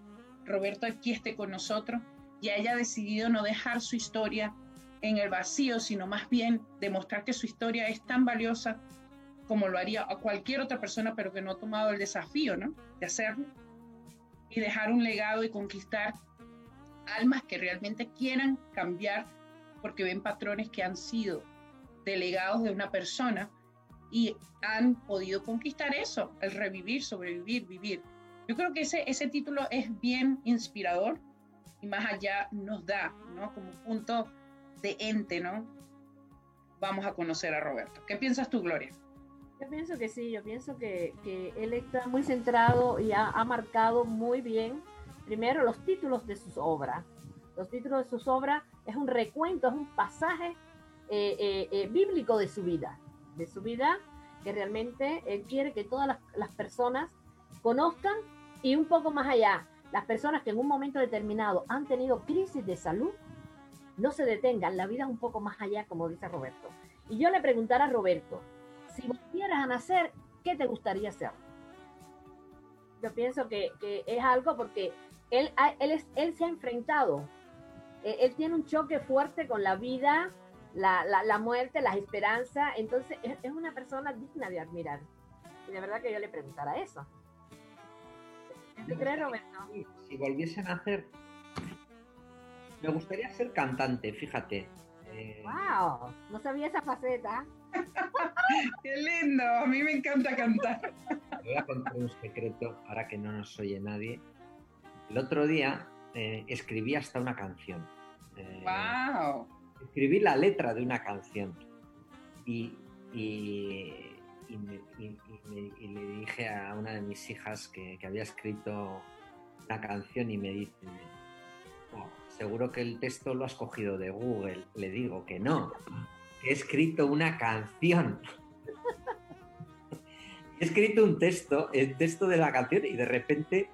Roberto aquí esté con nosotros y haya decidido no dejar su historia en el vacío, sino más bien demostrar que su historia es tan valiosa como lo haría a cualquier otra persona, pero que no ha tomado el desafío, ¿no? De hacerlo y dejar un legado y conquistar almas que realmente quieran cambiar porque ven patrones que han sido delegados de una persona y han podido conquistar eso, el revivir, sobrevivir, vivir. Yo creo que ese, ese título es bien inspirador y más allá nos da, ¿no? Como punto de ente, ¿no? Vamos a conocer a Roberto. ¿Qué piensas tú, Gloria? Yo pienso que sí, yo pienso que, que él está muy centrado y ha, ha, marcado muy bien, primero, los títulos de sus obras. Los títulos de sus obras es un recuento, es un pasaje eh, eh, eh, bíblico de su vida, de su vida que realmente él quiere que todas las, las personas conozcan y un poco más allá, las personas que en un momento determinado han tenido crisis de salud, no se detengan, la vida es un poco más allá, como dice Roberto. Y yo le preguntara a Roberto, si volvieras a nacer, ¿qué te gustaría hacer? Yo pienso que, es algo porque él, él, se ha enfrentado, él, él, tiene un choque fuerte con la vida, la, la, muerte, las esperanzas, entonces es, es, una persona digna de admirar. Y de verdad que yo le preguntara eso. ¿Qué crees, Roberto? Si volviese a nacer, me gustaría ser cantante, fíjate. ¡Wow! Eh, no sabía esa faceta. ¡Qué lindo! A mí me encanta cantar. voy a contar un secreto, ahora que no nos oye nadie. El otro día eh, escribí hasta una canción. ¡Wow! Eh, escribí la letra de una canción. Y, y, le dije a una de mis hijas que, había escrito una canción y me dice, oh, seguro que el texto lo has cogido de Google. Le digo que no, he escrito una canción. he escrito un texto, el texto de la canción y de repente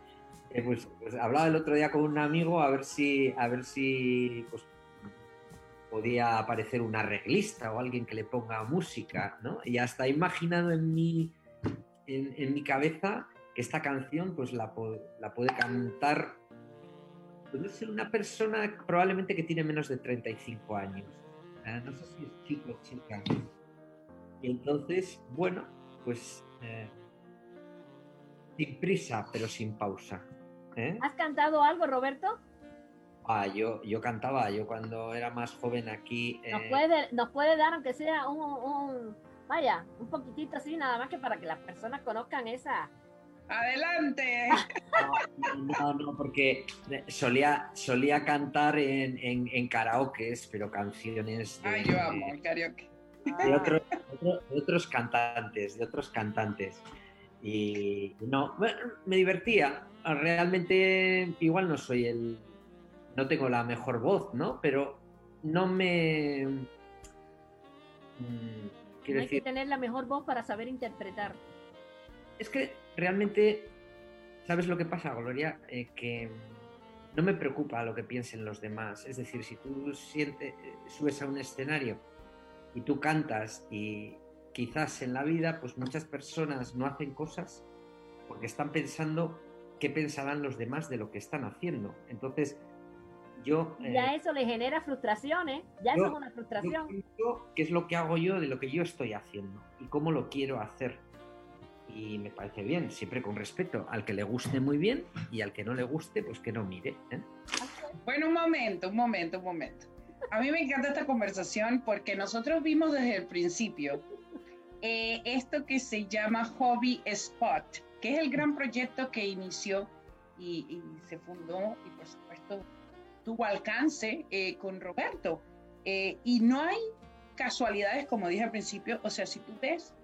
eh, pues, pues, hablaba el otro día con un amigo a ver si a ver si pues, podía aparecer un arreglista o alguien que le ponga música, ¿no? Y hasta he imaginado en mi en, mi cabeza que esta canción pues la, la puede cantar puede ser una persona probablemente que tiene menos de 35 años Ah, no sé si es chico o chica. Y entonces, bueno, pues eh, sin prisa, pero sin pausa. ¿eh? ¿Has cantado algo, Roberto? Ah, yo, yo cantaba, yo cuando era más joven aquí. ¿Nos, eh, puede, nos puede dar, aunque sea un, un, vaya, un poquitito así, nada más que para que las personas conozcan esa, Adelante. No, no, porque solía, solía cantar en, en, en karaokes, pero canciones de, Ay, yo amo el karaoke. De, otros cantantes, de otros cantantes. Y no, me divertía. Realmente igual no soy el... No tengo la mejor voz, ¿no? Pero no me... Mm, no hay que tener la mejor voz para saber interpretar. Es que realmente, ¿sabes lo que pasa, Gloria? Eh, que no me preocupa lo que piensen los demás. Es decir, si tú sientes, subes a un escenario y tú cantas y quizás en la vida, pues muchas personas no hacen cosas porque están pensando qué pensarán los demás de lo que están haciendo. Entonces, yo... Ya eh, eso le genera frustraciones, ya eso es una frustración. ¿Qué es lo que hago yo de lo que yo estoy haciendo? Y cómo lo quiero hacer. Y me parece bien, siempre con respeto. Al que le guste muy bien y al que no le guste, pues que no mire. ¿eh? Bueno, un momento, un momento, un momento. A mí me encanta esta conversación porque nosotros vimos desde el principio eh, esto que se llama Hobby Spot, que es el gran proyecto que inició y, se fundó y por supuesto tuvo alcance eh, con Roberto. Eh, y no hay casualidades, como dije al principio, o sea, si tú ves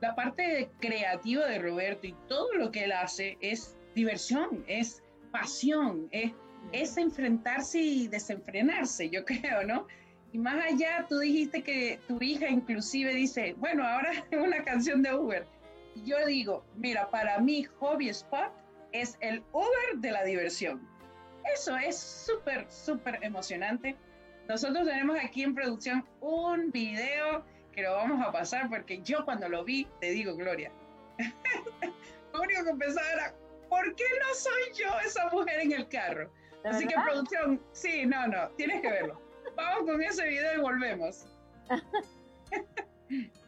la parte creativa de Roberto y todo lo que él hace es diversión, es pasión, es, es enfrentarse y desenfrenarse, yo creo, ¿no? Y más allá, tú dijiste que tu hija inclusive dice, bueno, ahora es una canción de Uber. Y yo digo, mira, para mí Hobby Spot es el Uber de la diversión. Eso es súper, súper emocionante. Nosotros tenemos aquí en producción un video que lo vamos a pasar porque yo cuando lo vi, te digo, Gloria, lo único que pensaba era, ¿por qué no soy yo esa mujer en el carro? Así que producción, sí, no, no, tienes que verlo. Vamos con ese video y volvemos.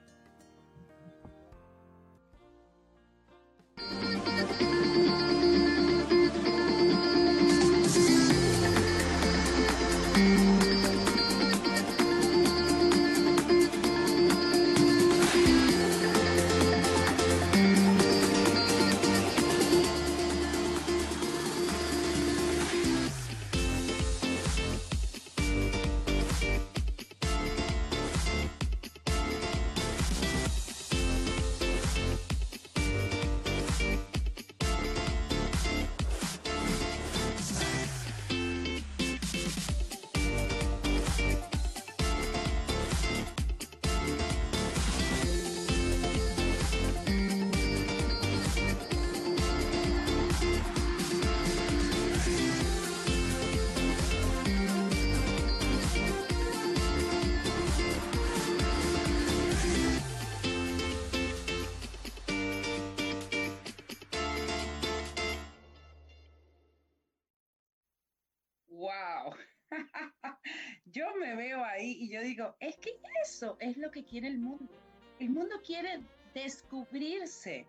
y yo digo, es que eso es lo que quiere el mundo. El mundo quiere descubrirse.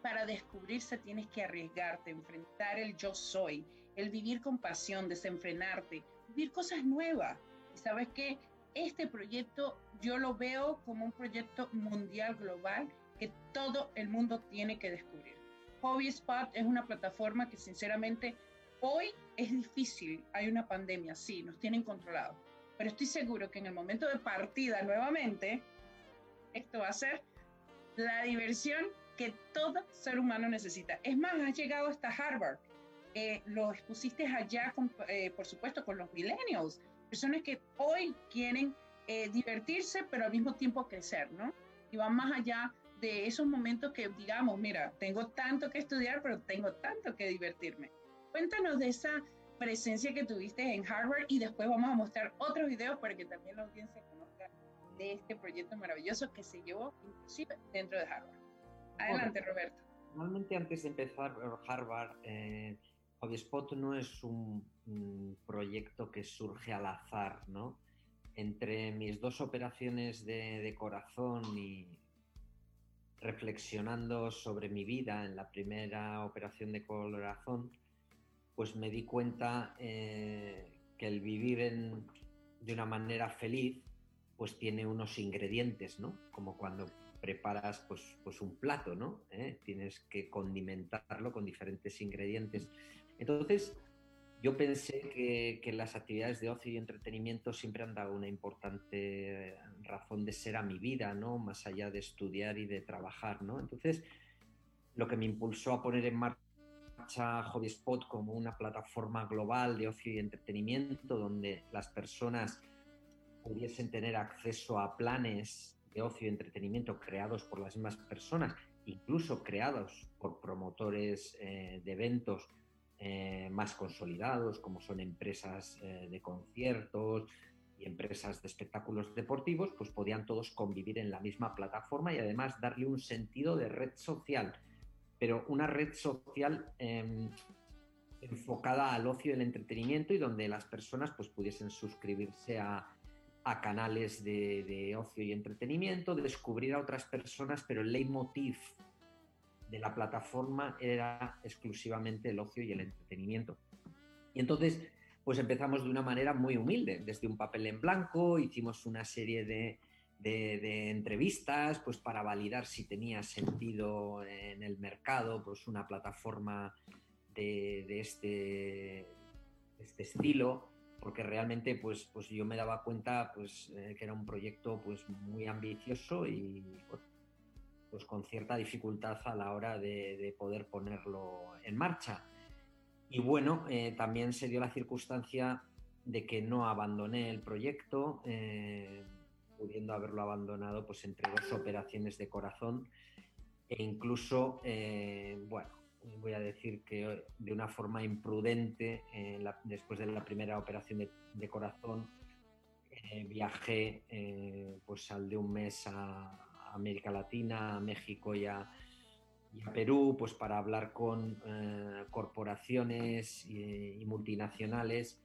Para descubrirse tienes que arriesgarte, enfrentar el yo soy, el vivir con pasión, desenfrenarte, vivir cosas nuevas. Y sabes que este proyecto yo lo veo como un proyecto mundial, global, que todo el mundo tiene que descubrir. Hobby Spot es una plataforma que sinceramente hoy es difícil. Hay una pandemia, sí, nos tienen controlados pero estoy seguro que en el momento de partida nuevamente, esto va a ser la diversión que todo ser humano necesita. Es más, has llegado hasta Harvard. Eh, lo expusiste allá, eh, por supuesto, con los millennials, personas que hoy quieren eh, divertirse, pero al mismo tiempo crecer, ¿no? Y van más allá de esos momentos que digamos, mira, tengo tanto que estudiar, pero tengo tanto que divertirme. Cuéntanos de esa presencia que tuviste en Harvard y después vamos a mostrar otros videos para que también la audiencia conozca de este proyecto maravilloso que se llevó inclusive dentro de Harvard. Adelante, Roberto. Normalmente antes de empezar Harvard, eh, Spot no es un, proyecto que surge al azar, ¿no? Entre mis dos operaciones de, de corazón y reflexionando sobre mi vida en la primera operación de corazón, pues me di cuenta eh, que el vivir de una manera feliz, pues tiene unos ingredientes, ¿no? Como cuando preparas pues, pues un plato, ¿no? ¿Eh? Tienes que condimentarlo con diferentes ingredientes. Entonces, yo pensé que, que, las actividades de ocio y entretenimiento siempre han dado una importante razón de ser a mi vida, ¿no? Más allá de estudiar y de trabajar, ¿no? Entonces, lo que me impulsó a poner en marcha HobbySpot como una plataforma global de ocio y entretenimiento donde las personas pudiesen tener acceso a planes de ocio y entretenimiento creados por las mismas personas, incluso creados por promotores eh, de eventos eh, más consolidados, como son empresas eh, de conciertos y empresas de espectáculos deportivos, pues podían todos convivir en la misma plataforma y además darle un sentido de red social, pero una red social em, enfocada al ocio y el entretenimiento y donde las personas pues pudiesen suscribirse a, a canales de, de, ocio y entretenimiento, descubrir a otras personas, pero el leitmotiv de la plataforma era exclusivamente el ocio y el entretenimiento. Y entonces, pues empezamos de una manera muy humilde, desde un papel en blanco, hicimos una serie de, de, entrevistas, pues para validar si tenía sentido en el mercado, pues una plataforma de, este, este estilo porque realmente pues, pues yo me daba cuenta pues, eh, que era un proyecto pues, muy ambicioso y pues con cierta dificultad a la hora de, poder ponerlo en marcha. Y bueno, eh, también se dio la circunstancia de que no abandoné el proyecto, eh, pudiendo haberlo abandonado pues entre dos operaciones de corazón. E incluso, eh, bueno, voy a decir que de una forma imprudente, después de la primera operación de, corazón, viajé pues al de un mes a, América Latina, a México y a, Perú, pues para hablar con eh, corporaciones y, multinacionales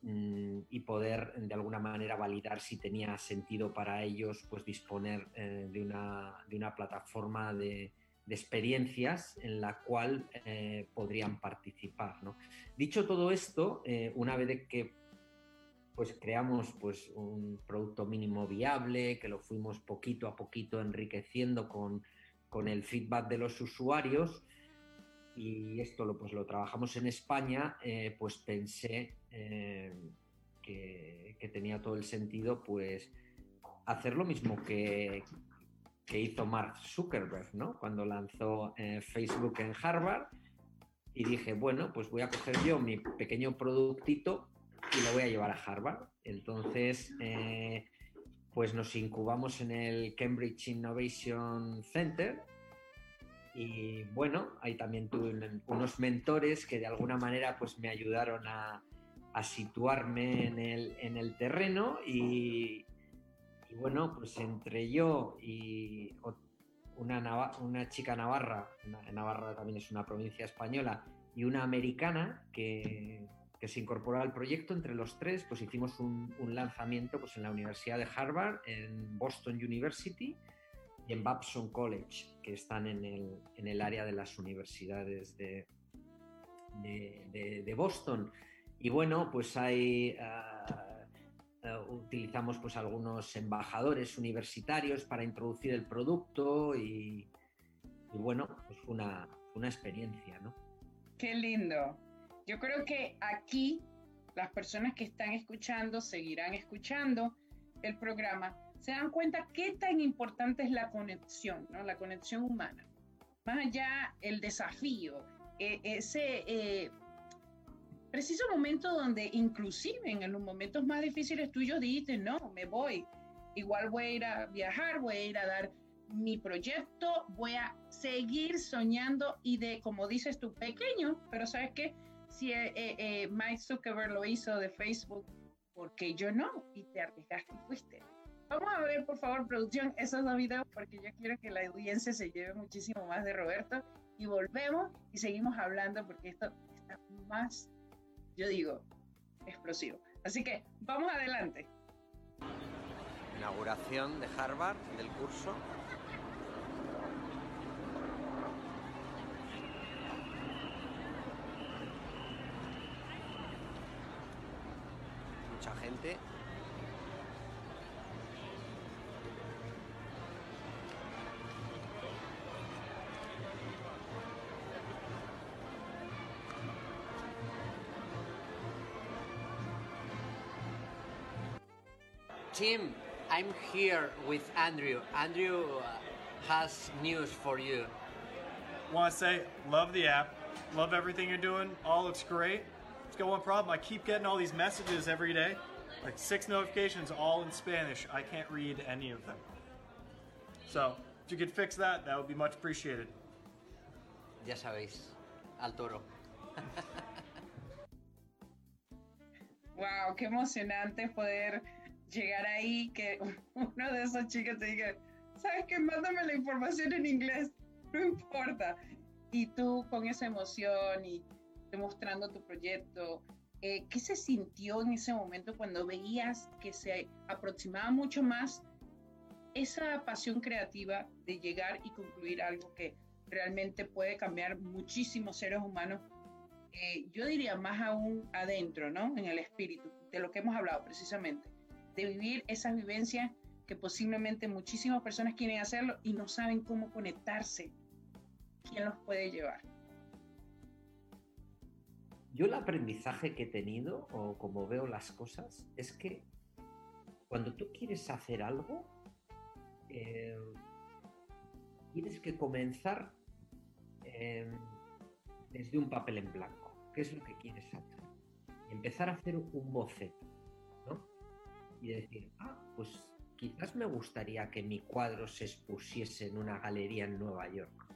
y poder de alguna manera validar si tenía sentido para ellos pues disponer eh, de, una, de, una, plataforma de, experiencias en la cual eh, podrían participar. Dicho todo esto, una vez que pues creamos pues un producto mínimo viable, que lo fuimos poquito a poquito enriqueciendo con, el feedback de los usuarios y esto lo, pues lo trabajamos en España, eh, pues pensé eh, que, tenía todo el sentido pues hacer lo mismo que, hizo Mark Zuckerberg, ¿no? Cuando lanzó eh, Facebook en Harvard y dije, bueno, pues voy a coger yo mi pequeño productito y lo voy a llevar a Harvard. Entonces, eh, pues nos incubamos en el Cambridge Innovation Center y bueno, ahí también tuve unos mentores que de alguna manera pues me ayudaron a, situarme en el, en el terreno y, bueno, pues entre yo y una, una chica navarra, Navarra también es una provincia española, y una americana que, que se incorporó al proyecto. Entre los tres, pues hicimos un, lanzamiento pues, en la Universidad de Harvard, en Boston University y en Babson College, que están en el, en el área de las universidades de, de, Boston. Y bueno, pues hay... Ah, ah, utilizamos pues algunos embajadores universitarios para introducir el producto y, bueno, pues fue una, una experiencia, ¿no? Qué lindo, yo creo que aquí las personas que están escuchando, seguirán escuchando el programa, se dan cuenta qué tan importante es la conexión, ¿no? la conexión humana. Más allá el desafío, e, ese eh, preciso momento donde inclusive en los momentos más difíciles tuyos dijiste, no, me voy, igual voy a ir a viajar, voy a ir a dar mi proyecto, voy a seguir soñando y de, como dices tú, pequeño, pero sabes qué, si eh, eh, eh, Mike Zuckerberg lo hizo de Facebook, porque yo no? Y te arriesgaste y fuiste. Vamos a ver, por favor, producción, esos dos videos, porque yo quiero que la audiencia se lleve muchísimo más de Roberto. Y volvemos y seguimos hablando, porque esto está más, yo digo, explosivo. Así que vamos adelante. Inauguración de Harvard del curso gente. Tim, I'm here with Andrew. Andrew uh, has news for you. want to say, love the app, love everything you're doing, all looks great. Just got one problem. I keep getting all these messages every day, like six notifications, all in Spanish. I can't read any of them. So if you could fix that, that would be much appreciated. Ya sabéis, al toro. Wow, qué emocionante poder llegar ahí, que uno de esos chicos te diga, ¿sabes qué? Mándame la información en inglés, no importa. Y tú con esa emoción y demostrando tu proyecto, eh, ¿qué se sintió en ese momento cuando veías que se aproximaba mucho más esa pasión creativa de llegar y concluir algo que realmente puede cambiar muchísimos seres humanos? Eh, yo diría más aún adentro, ¿no? En el espíritu, de lo que hemos hablado precisamente, de vivir esas vivencias que posiblemente muchísimas personas quieren hacerlo y no saben cómo conectarse. ¿Quién los puede llevar? Yo el aprendizaje que he tenido, o como veo las cosas, es que cuando tú quieres hacer algo, eh, tienes que comenzar eh, desde un papel en blanco. ¿Qué es lo que quieres hacer? Empezar a hacer un boceto. Y decir, ah, pues quizás me gustaría que mi cuadro se expusiese en una galería en Nueva York.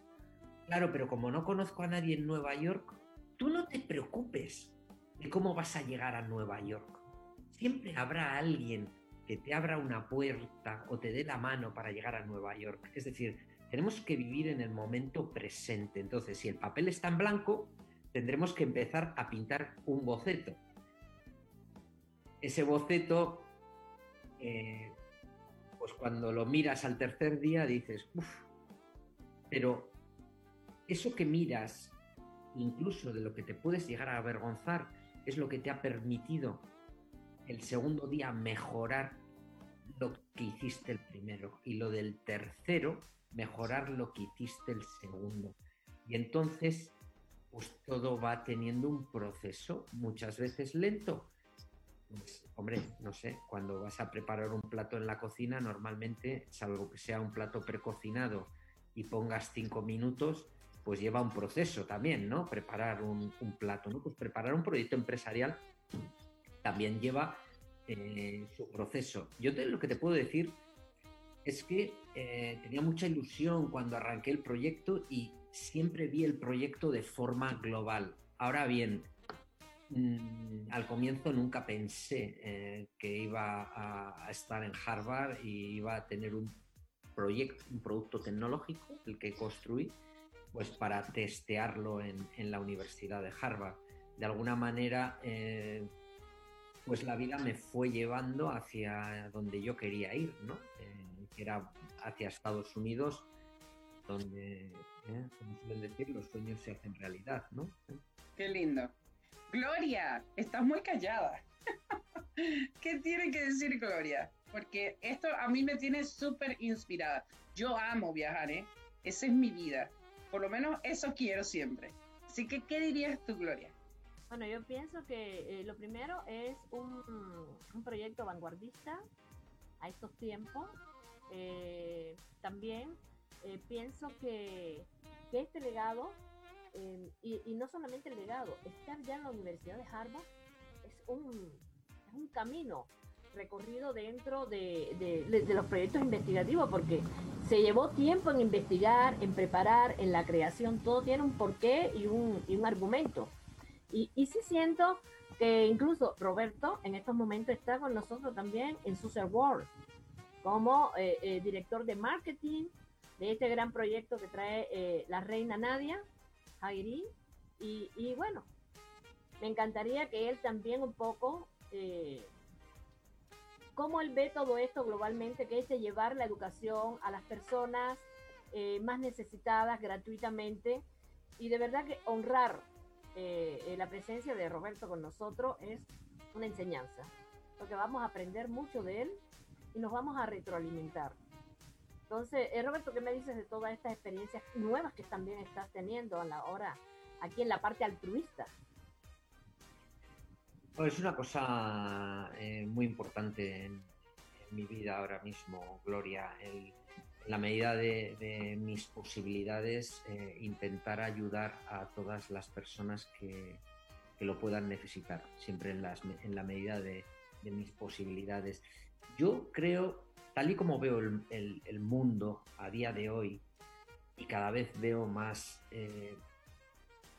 Claro, pero como no conozco a nadie en Nueva York, tú no te preocupes de cómo vas a llegar a Nueva York. Siempre habrá alguien que te abra una puerta o te dé la mano para llegar a Nueva York. Es decir, tenemos que vivir en el momento presente. Entonces, si el papel está en blanco, tendremos que empezar a pintar un boceto. Ese boceto, eh, pues cuando lo miras al tercer día dices, uff, pero eso que miras, incluso de lo que te puedes llegar a avergonzar, es lo que te ha permitido el segundo día mejorar lo que hiciste el primero y lo del tercero mejorar lo que hiciste el segundo. Y entonces, pues todo va teniendo un proceso muchas veces lento. Hombre, no sé, cuando vas a preparar un plato en la cocina, normalmente, salvo que sea un plato precocinado y pongas cinco minutos, pues lleva un proceso también, ¿no? Preparar un, un plato, ¿no? Pues preparar un proyecto empresarial también lleva eh, su proceso. Yo te, lo que te puedo decir es que eh, tenía mucha ilusión cuando arranqué el proyecto y siempre vi el proyecto de forma global. Ahora bien, mm, al comienzo nunca pensé eh, que iba a, estar en Harvard y iba a tener un proyecto, un producto tecnológico, el que construí, pues para testearlo en, la Universidad de Harvard. De alguna manera, eh, pues la vida me fue llevando hacia donde yo quería ir, ¿no? Eh, era hacia Estados Unidos, donde, eh, como suelen decir, los sueños se hacen realidad, ¿no? Qué lindo. Gloria, estás muy callada. ¿Qué tiene que decir Gloria? Porque esto a mí me tiene súper inspirada. Yo amo viajar, ¿eh? Esa es mi vida. Por lo menos eso quiero siempre. Así que, ¿qué dirías tú, Gloria? Bueno, yo pienso que eh, lo primero es un, proyecto vanguardista a estos tiempos. Eh, también eh, pienso que, que, este legado, y, y, no solamente el legado, estar ya en la Universidad de Harvard es un, es un camino recorrido dentro de, de, de, los proyectos investigativos, porque se llevó tiempo en investigar, en preparar, en la creación, todo tiene un porqué y un, y un argumento. Y, y sí siento que incluso Roberto en estos momentos está con nosotros también en Suser World como eh, eh, director de marketing de este gran proyecto que trae eh, la reina Nadia, Jairi. Y, y, bueno, me encantaría que él también un poco, eh, cómo él ve todo esto globalmente, que es de llevar la educación a las personas eh, más necesitadas gratuitamente y de verdad que honrar eh, la presencia de Roberto con nosotros es una enseñanza, porque vamos a aprender mucho de él y nos vamos a retroalimentar. Entonces, eh, Roberto, ¿qué me dices de todas estas experiencias nuevas que también estás teniendo a la hora aquí en la parte altruista? Pues es una cosa eh, muy importante en, en, mi vida ahora mismo, Gloria, el, en la medida de, mis posibilidades, eh, intentar ayudar a todas las personas que, lo puedan necesitar, siempre en, en la medida de, mis posibilidades. Yo creo, tal y como veo el, mundo a día de hoy, y cada vez veo más eh,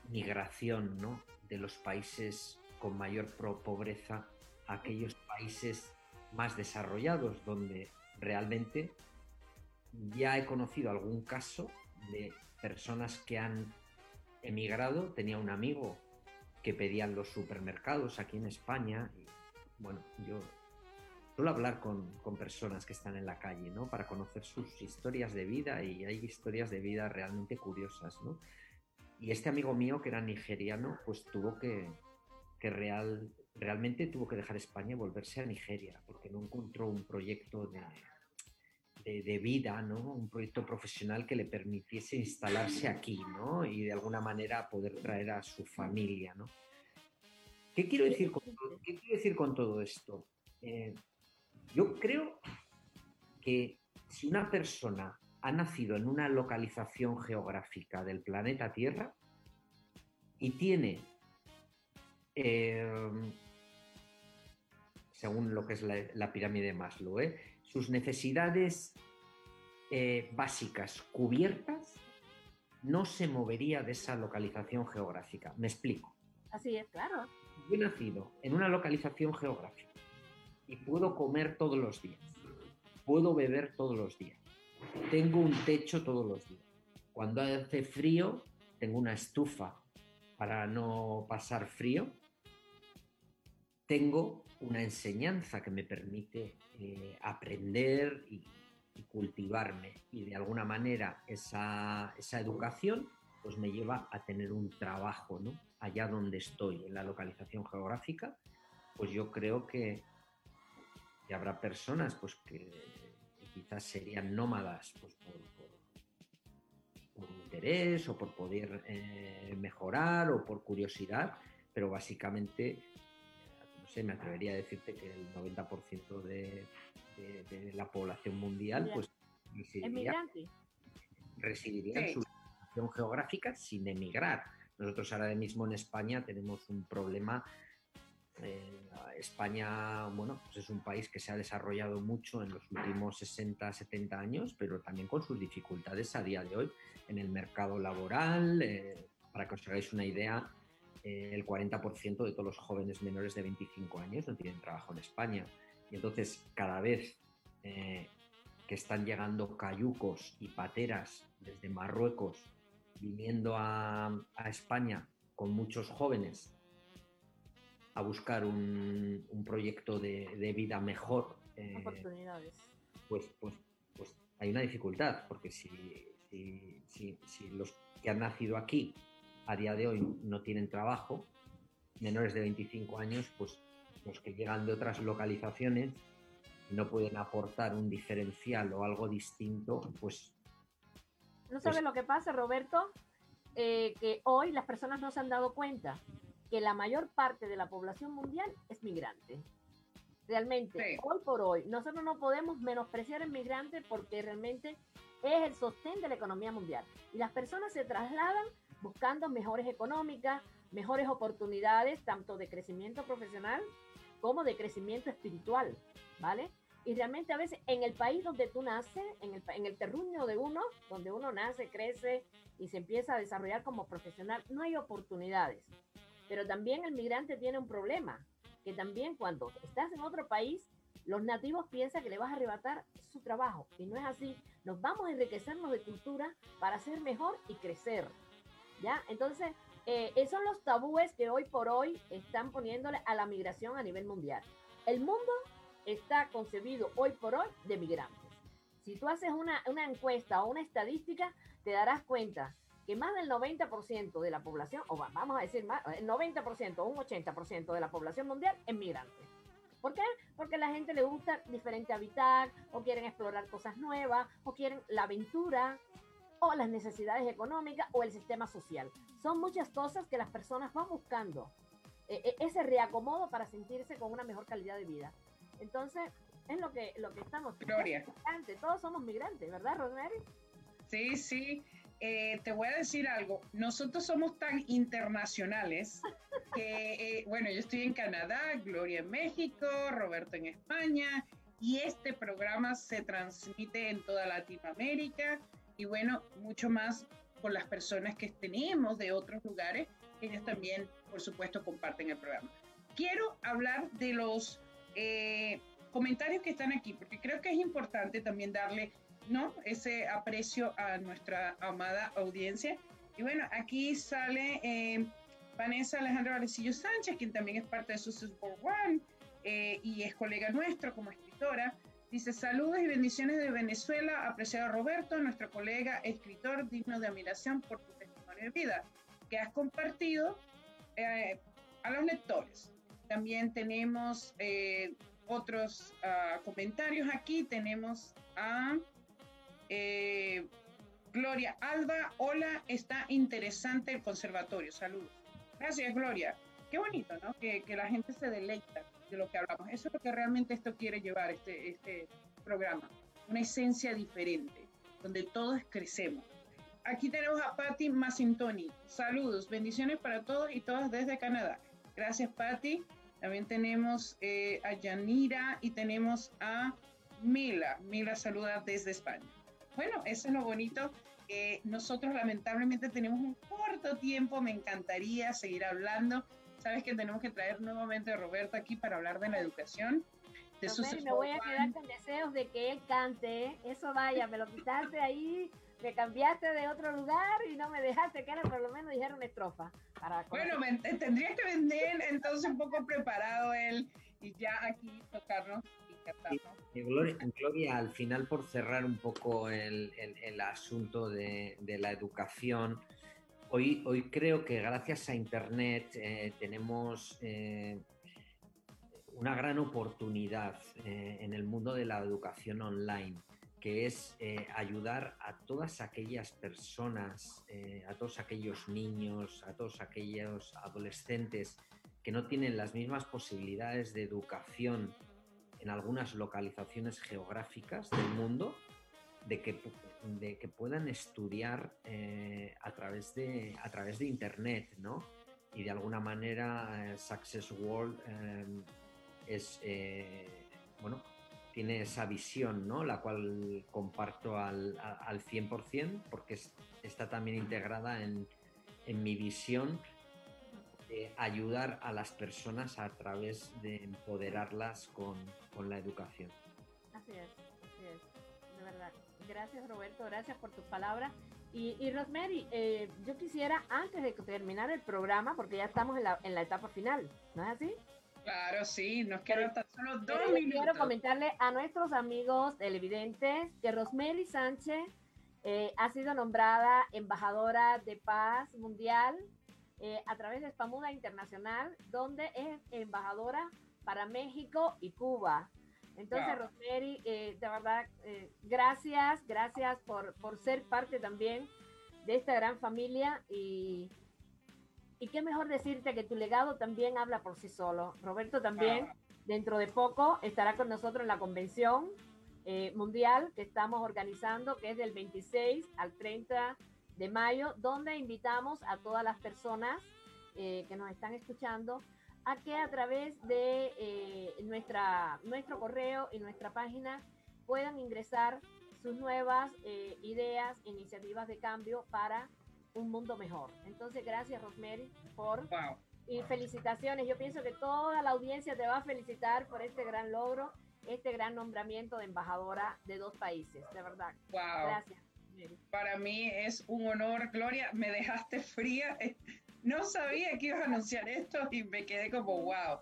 migración de los países con mayor pobreza a aquellos países más desarrollados, donde realmente ya he conocido algún caso de personas que han emigrado. Tenía un amigo que pedían los supermercados aquí en España. Y, bueno, yo suelo hablar con, personas que están en la calle, ¿no? Para conocer sus historias de vida y hay historias de vida realmente curiosas, ¿no? Y este amigo mío, que era nigeriano, pues tuvo que, que real, realmente tuvo que dejar España y volverse a Nigeria, porque no encontró un proyecto de, de, vida, ¿no? Un proyecto profesional que le permitiese instalarse aquí, ¿no? Y de alguna manera poder traer a su familia, ¿no? ¿Qué quiero decir con, ¿qué quiero decir con todo esto? Eh, yo creo que si una persona ha nacido en una localización geográfica del planeta Tierra y tiene, eh, según lo que es la, la pirámide de Maslow, ¿eh? sus necesidades eh, básicas cubiertas, no se movería de esa localización geográfica. Me explico. Así es, claro. Yo he nacido en una localización geográfica y puedo comer todos los días, puedo beber todos los días, tengo un techo todos los días. Cuando hace frío, tengo una estufa para no pasar frío. Tengo una enseñanza que me permite eh, aprender y, cultivarme. Y de alguna manera esa, educación pues me lleva a tener un trabajo, ¿no? Allá donde estoy, en la localización geográfica, pues yo creo que, habrá personas pues que, quizás serían nómadas pues, por, interés o por poder eh, mejorar o por curiosidad, pero básicamente me atrevería a decirte que el 90% de, la población mundial pues residiría, residiría en su situación geográfica sin emigrar. Nosotros ahora mismo en España tenemos un problema. Eh, España, bueno, pues es un país que se ha desarrollado mucho en los últimos 60, 70 años, pero también con sus dificultades a día de hoy en el mercado laboral. Eh, para que os hagáis una idea, eh, el 40% de todos los jóvenes menores de 25 años no tienen trabajo en España. Y entonces cada vez que están llegando cayucos y pateras desde Marruecos viniendo a, España con muchos jóvenes a buscar un, proyecto de, vida mejor, eh, oportunidades. Pues, pues, pues hay una dificultad, porque si, si los que han nacido aquí a día de hoy no tienen trabajo, menores de 25 años, pues los que llegan de otras localizaciones no pueden aportar un diferencial o algo distinto, pues... ¿No sabes pues lo que pasa, Roberto? Eh, que hoy las personas no se han dado cuenta que la mayor parte de la población mundial es migrante. Realmente, hoy por hoy, nosotros no podemos menospreciar al migrante porque realmente es el sostén de la economía mundial. Y las personas se trasladan buscando mejores económicas, mejores oportunidades, tanto de crecimiento profesional como de crecimiento espiritual, ¿vale? Y realmente a veces en el país donde tú naces, en el, en el terruño de uno, donde uno nace, crece y se empieza a desarrollar como profesional, no hay oportunidades. Pero también el migrante tiene un problema, que también cuando estás en otro país, los nativos piensan que le vas a arrebatar su trabajo y no es así. Nos vamos a enriquecernos de cultura para ser mejor y crecer. ¿Ya? Entonces, eh, esos son los tabúes que hoy por hoy están poniéndole a la migración a nivel mundial. El mundo está concebido hoy por hoy de migrantes. Si tú haces una, una encuesta o una estadística, te darás cuenta que más del 90% de la población, o vamos a decir más, el 90% o un 80% de la población mundial es migrante. ¿Por qué? Porque a la gente le gusta diferente hábitat, o quieren explorar cosas nuevas, o quieren la aventura, o las necesidades económicas o el sistema social. Son muchas cosas que las personas van buscando. E, e, ese reacomodo para sentirse con una mejor calidad de vida. Entonces, Es lo que, lo que estamos. Gloria. Todos somos migrantes, ¿verdad, Rosemary? Sí, sí. Eh, te voy a decir algo. Nosotros somos tan internacionales que, eh, bueno, yo estoy en Canadá, Gloria en México, Roberto en España, y este programa se transmite en toda Latinoamérica y, bueno, mucho más con las personas que tenemos de otros lugares, ellos también, por supuesto, comparten el programa. Quiero hablar de los eh, comentarios que están aquí, porque creo que es importante también darle ¿no? ese aprecio a nuestra amada audiencia. Y bueno, aquí sale eh, Vanessa Alejandra Valecillo Sánchez, quien también es parte de Success for One eh, y es colega nuestro como escritora. Dice, saludos y bendiciones de Venezuela, apreciado Roberto, nuestro colega escritor digno de admiración por tu testimonio de vida que has compartido eh, a los lectores. También tenemos otros ah, comentarios aquí. Tenemos a eh, Gloria Alba, hola, está interesante el conservatorio, saludos. Gracias, Gloria. Qué bonito, ¿no? Que, la gente se deleita de lo que hablamos. Eso es lo que realmente esto quiere llevar, este, este programa. Una esencia diferente, donde todos crecemos. Aquí tenemos a Patti Massintoni. Saludos, bendiciones para todos y todas desde Canadá. Gracias, Patti. También tenemos eh, a Yanira y tenemos a Mila. Mila saluda desde España. Bueno, eso es lo bonito. nosotros lamentablemente tenemos un corto tiempo, me encantaría seguir hablando. Sabes que tenemos que traer nuevamente a Roberto aquí para hablar de la educación. De me voy a quedar con deseos de que él cante. Eso vaya, me lo quitaste ahí, me cambiaste de otro lugar y no me dejaste que era por lo menos dijera una estrofa. bueno, tendría que vender entonces un poco preparado él y ya aquí tocarnos Gloria, al final por cerrar un poco el, asunto de, la educación, hoy, hoy creo que gracias a Internet eh, tenemos eh, una gran oportunidad eh, en el mundo de la educación online que es ayudar a todas aquellas personas, a todos aquellos niños, a todos aquellos adolescentes que no tienen las mismas posibilidades de educación en algunas localizaciones geográficas del mundo de que, de que puedan estudiar eh, a, través de, a través de Internet, ¿no? Y de alguna manera eh, Success World eh, es, bueno, tiene esa visión, ¿no? La cual comparto al, al 100% porque está también integrada en, en mi visión ayudar a las personas a través de empoderarlas con, con la educación. Así es, así es, de verdad. Gracias Roberto, gracias por tus palabras. Y, y Rosemary, eh, yo quisiera, antes de terminar el programa, porque ya estamos en la, en la etapa final, ¿no es así? Claro, sí, nos quedan tan solo dos minutos. Quiero comentarle a nuestros amigos televidentes que Rosemary Sánchez eh, ha sido nombrada embajadora de paz mundial eh, a través de Spamuda Internacional, donde es embajadora para México y Cuba. Entonces, Rosemary, eh, de verdad, eh, gracias, gracias por, por, ser parte también de esta gran familia y, y qué mejor decirte que tu legado también habla por sí solo. Roberto también, dentro de poco, estará con nosotros en la convención mundial que estamos organizando, que es del 26 al 30 de mayo, donde invitamos a todas las personas eh, que nos están escuchando a que a través de eh, nuestra, nuestro correo y nuestra página puedan ingresar sus nuevas eh, ideas, iniciativas de cambio para un mundo mejor. Entonces, gracias Rosemary por... Y felicitaciones. Yo pienso que toda la audiencia te va a felicitar por este gran logro, este gran nombramiento de embajadora de dos países, de verdad. Gracias. Para mí es un honor, Gloria, me dejaste fría. No sabía que ibas a anunciar esto y me quedé como, wow.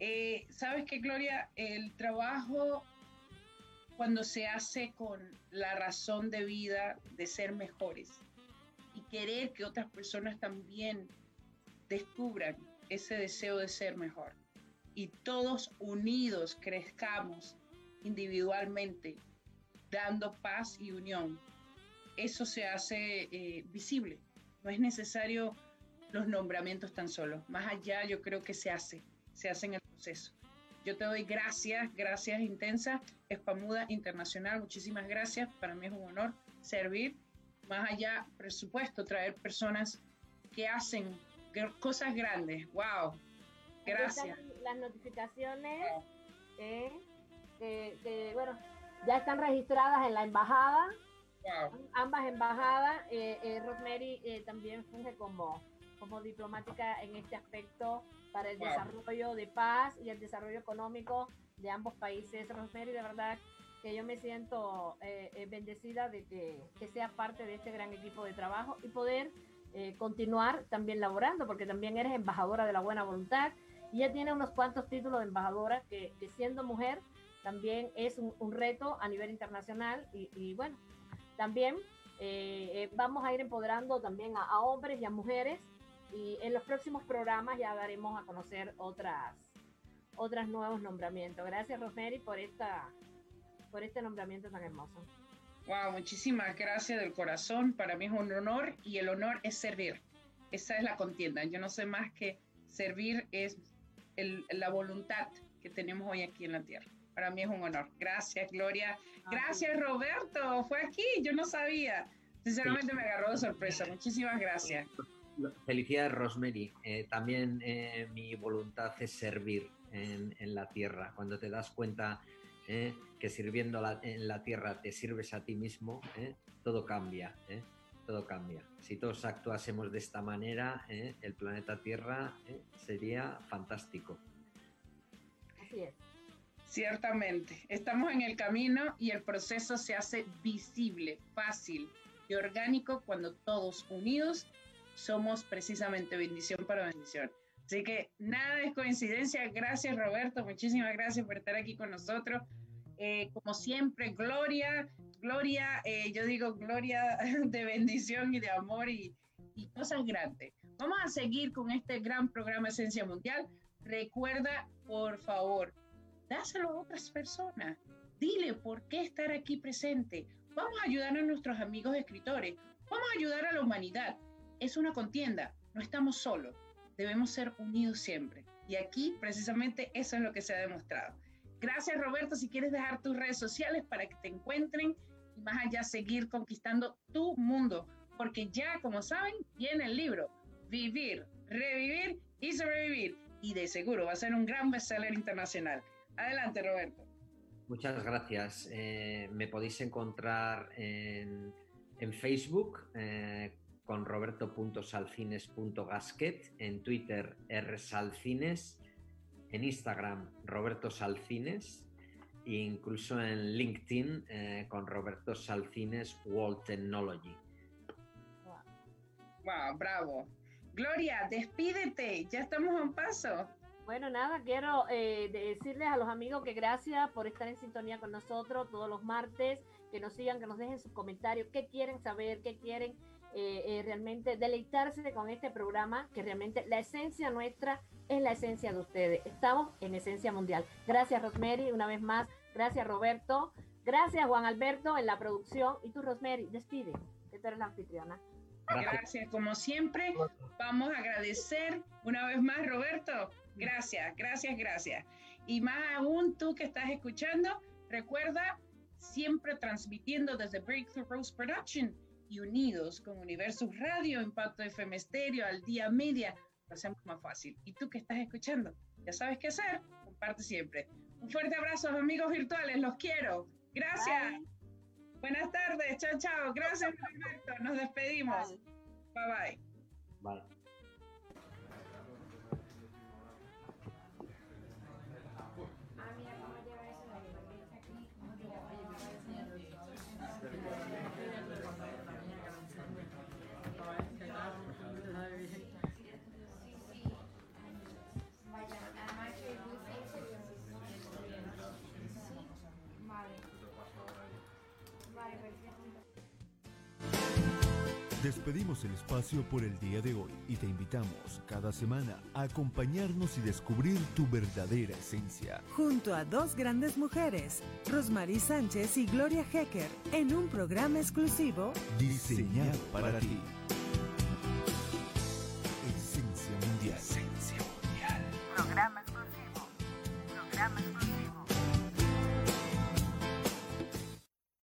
Eh, ¿Sabes qué, Gloria? El trabajo cuando se hace con la razón de vida de ser mejores y querer que otras personas también descubran ese deseo de ser mejor y todos unidos crezcamos individualmente, dando paz y unión eso se hace eh, visible. No es necesario los nombramientos tan solo. Más allá yo creo que se hace, se hace en el proceso. Yo te doy gracias, gracias intensas, Espamuda Internacional, muchísimas gracias. Para mí es un honor servir. Más allá, presupuesto, traer personas que hacen cosas grandes. ¡Wow! Gracias. Las notificaciones eh, que, bueno, ya están registradas en la embajada. Ambas embajadas. Eh, eh, Rosemary eh, también funge como, como diplomática en este aspecto para el desarrollo de paz y el desarrollo económico de ambos países. Rosemary, de verdad que yo me siento bendecida de que, que, sea parte de este gran equipo de trabajo y poder continuar también laborando, porque también eres embajadora de la buena voluntad y ella tiene unos cuantos títulos de embajadora que, siendo mujer también es un, reto a nivel internacional y, bueno, también eh, eh, vamos a ir empoderando también a, hombres y a mujeres y en los próximos programas ya daremos a conocer otras otros nuevos nombramientos. Gracias Rosemary por esta por este nombramiento tan hermoso. Wow, muchísimas gracias del corazón. Para mí es un honor y el honor es servir. Esa es la contienda. Yo no sé más que servir es la voluntad que tenemos hoy aquí en la tierra. Para mí es un honor. Gracias, Gloria. Ah, gracias, Roberto. Fue aquí, yo no sabía. Sinceramente me agarró de sorpresa. Muchísimas gracias. Felicidades, Rosemary. Eh, también eh, mi voluntad es servir en, la tierra. Cuando te das cuenta eh, que sirviendo en la tierra te sirves a ti mismo, todo cambia. Todo cambia. Si todos actuásemos de esta manera, el planeta Tierra sería fantástico. Así es. Ciertamente, estamos en el camino y el proceso se hace visible, fácil y orgánico cuando todos unidos somos precisamente bendición para bendición. Así que nada es coincidencia. Gracias Roberto, muchísimas gracias por estar aquí con nosotros. Eh, como siempre, Gloria, Gloria, eh, yo digo Gloria de bendición y de amor y, y cosas grandes. Vamos a seguir con este gran programa Esencia Mundial. Recuerda, por favor, dáselo a otras personas. Dile por qué estar aquí presente. Vamos a ayudar a nuestros amigos escritores. Vamos a ayudar a la humanidad. Es una contienda. No estamos solos. Debemos ser unidos siempre. Y aquí precisamente eso es lo que se ha demostrado. Gracias Roberto. Si quieres dejar tus redes sociales para que te encuentren y más allá seguir conquistando tu mundo. Porque ya, como saben, viene el libro. Vivir, revivir y sobrevivir. Y de seguro va a ser un gran bestseller internacional. Adelante, Roberto. Muchas gracias. Eh, me podéis encontrar en, Facebook eh, con roberto.salcines.gasket, en Twitter rsalcines, en Instagram Roberto Salcines e incluso en LinkedIn eh, con Roberto Salcines World Technology. Wow, bravo. Gloria, despídete, ya estamos a un paso. Bueno, nada, quiero eh, decirles a los amigos que gracias por estar en sintonía con nosotros todos los martes, que nos sigan, que nos dejen sus comentarios, qué quieren saber, qué quieren eh, eh, realmente deleitarse con este programa, que realmente la esencia nuestra es la esencia de ustedes. Estamos en esencia mundial. Gracias, Rosemary, una vez más. Gracias, Roberto. Gracias, Juan Alberto, en la producción. Y tú, Rosemary, despide, que tú eres la anfitriona. Gracias, como siempre. Vamos a agradecer una vez más, Roberto, Gracias, gracias, gracias. Y más aún tú que estás escuchando, recuerda siempre transmitiendo desde Breakthrough Rose Production y unidos con Universus Radio, Impacto FM Stereo, al día media, lo hacemos más fácil. Y tú que estás escuchando, ya sabes qué hacer, comparte siempre. Un fuerte abrazo, amigos virtuales, los quiero. Gracias. Buenas tardes, chao, chao. Gracias, Roberto. Nos despedimos. Bye bye. Bye. Despedimos el espacio por el día de hoy y te invitamos cada semana a acompañarnos y descubrir tu verdadera esencia. Junto a dos grandes mujeres, Rosmarie Sánchez y Gloria Hecker, en un programa exclusivo diseñado para ti.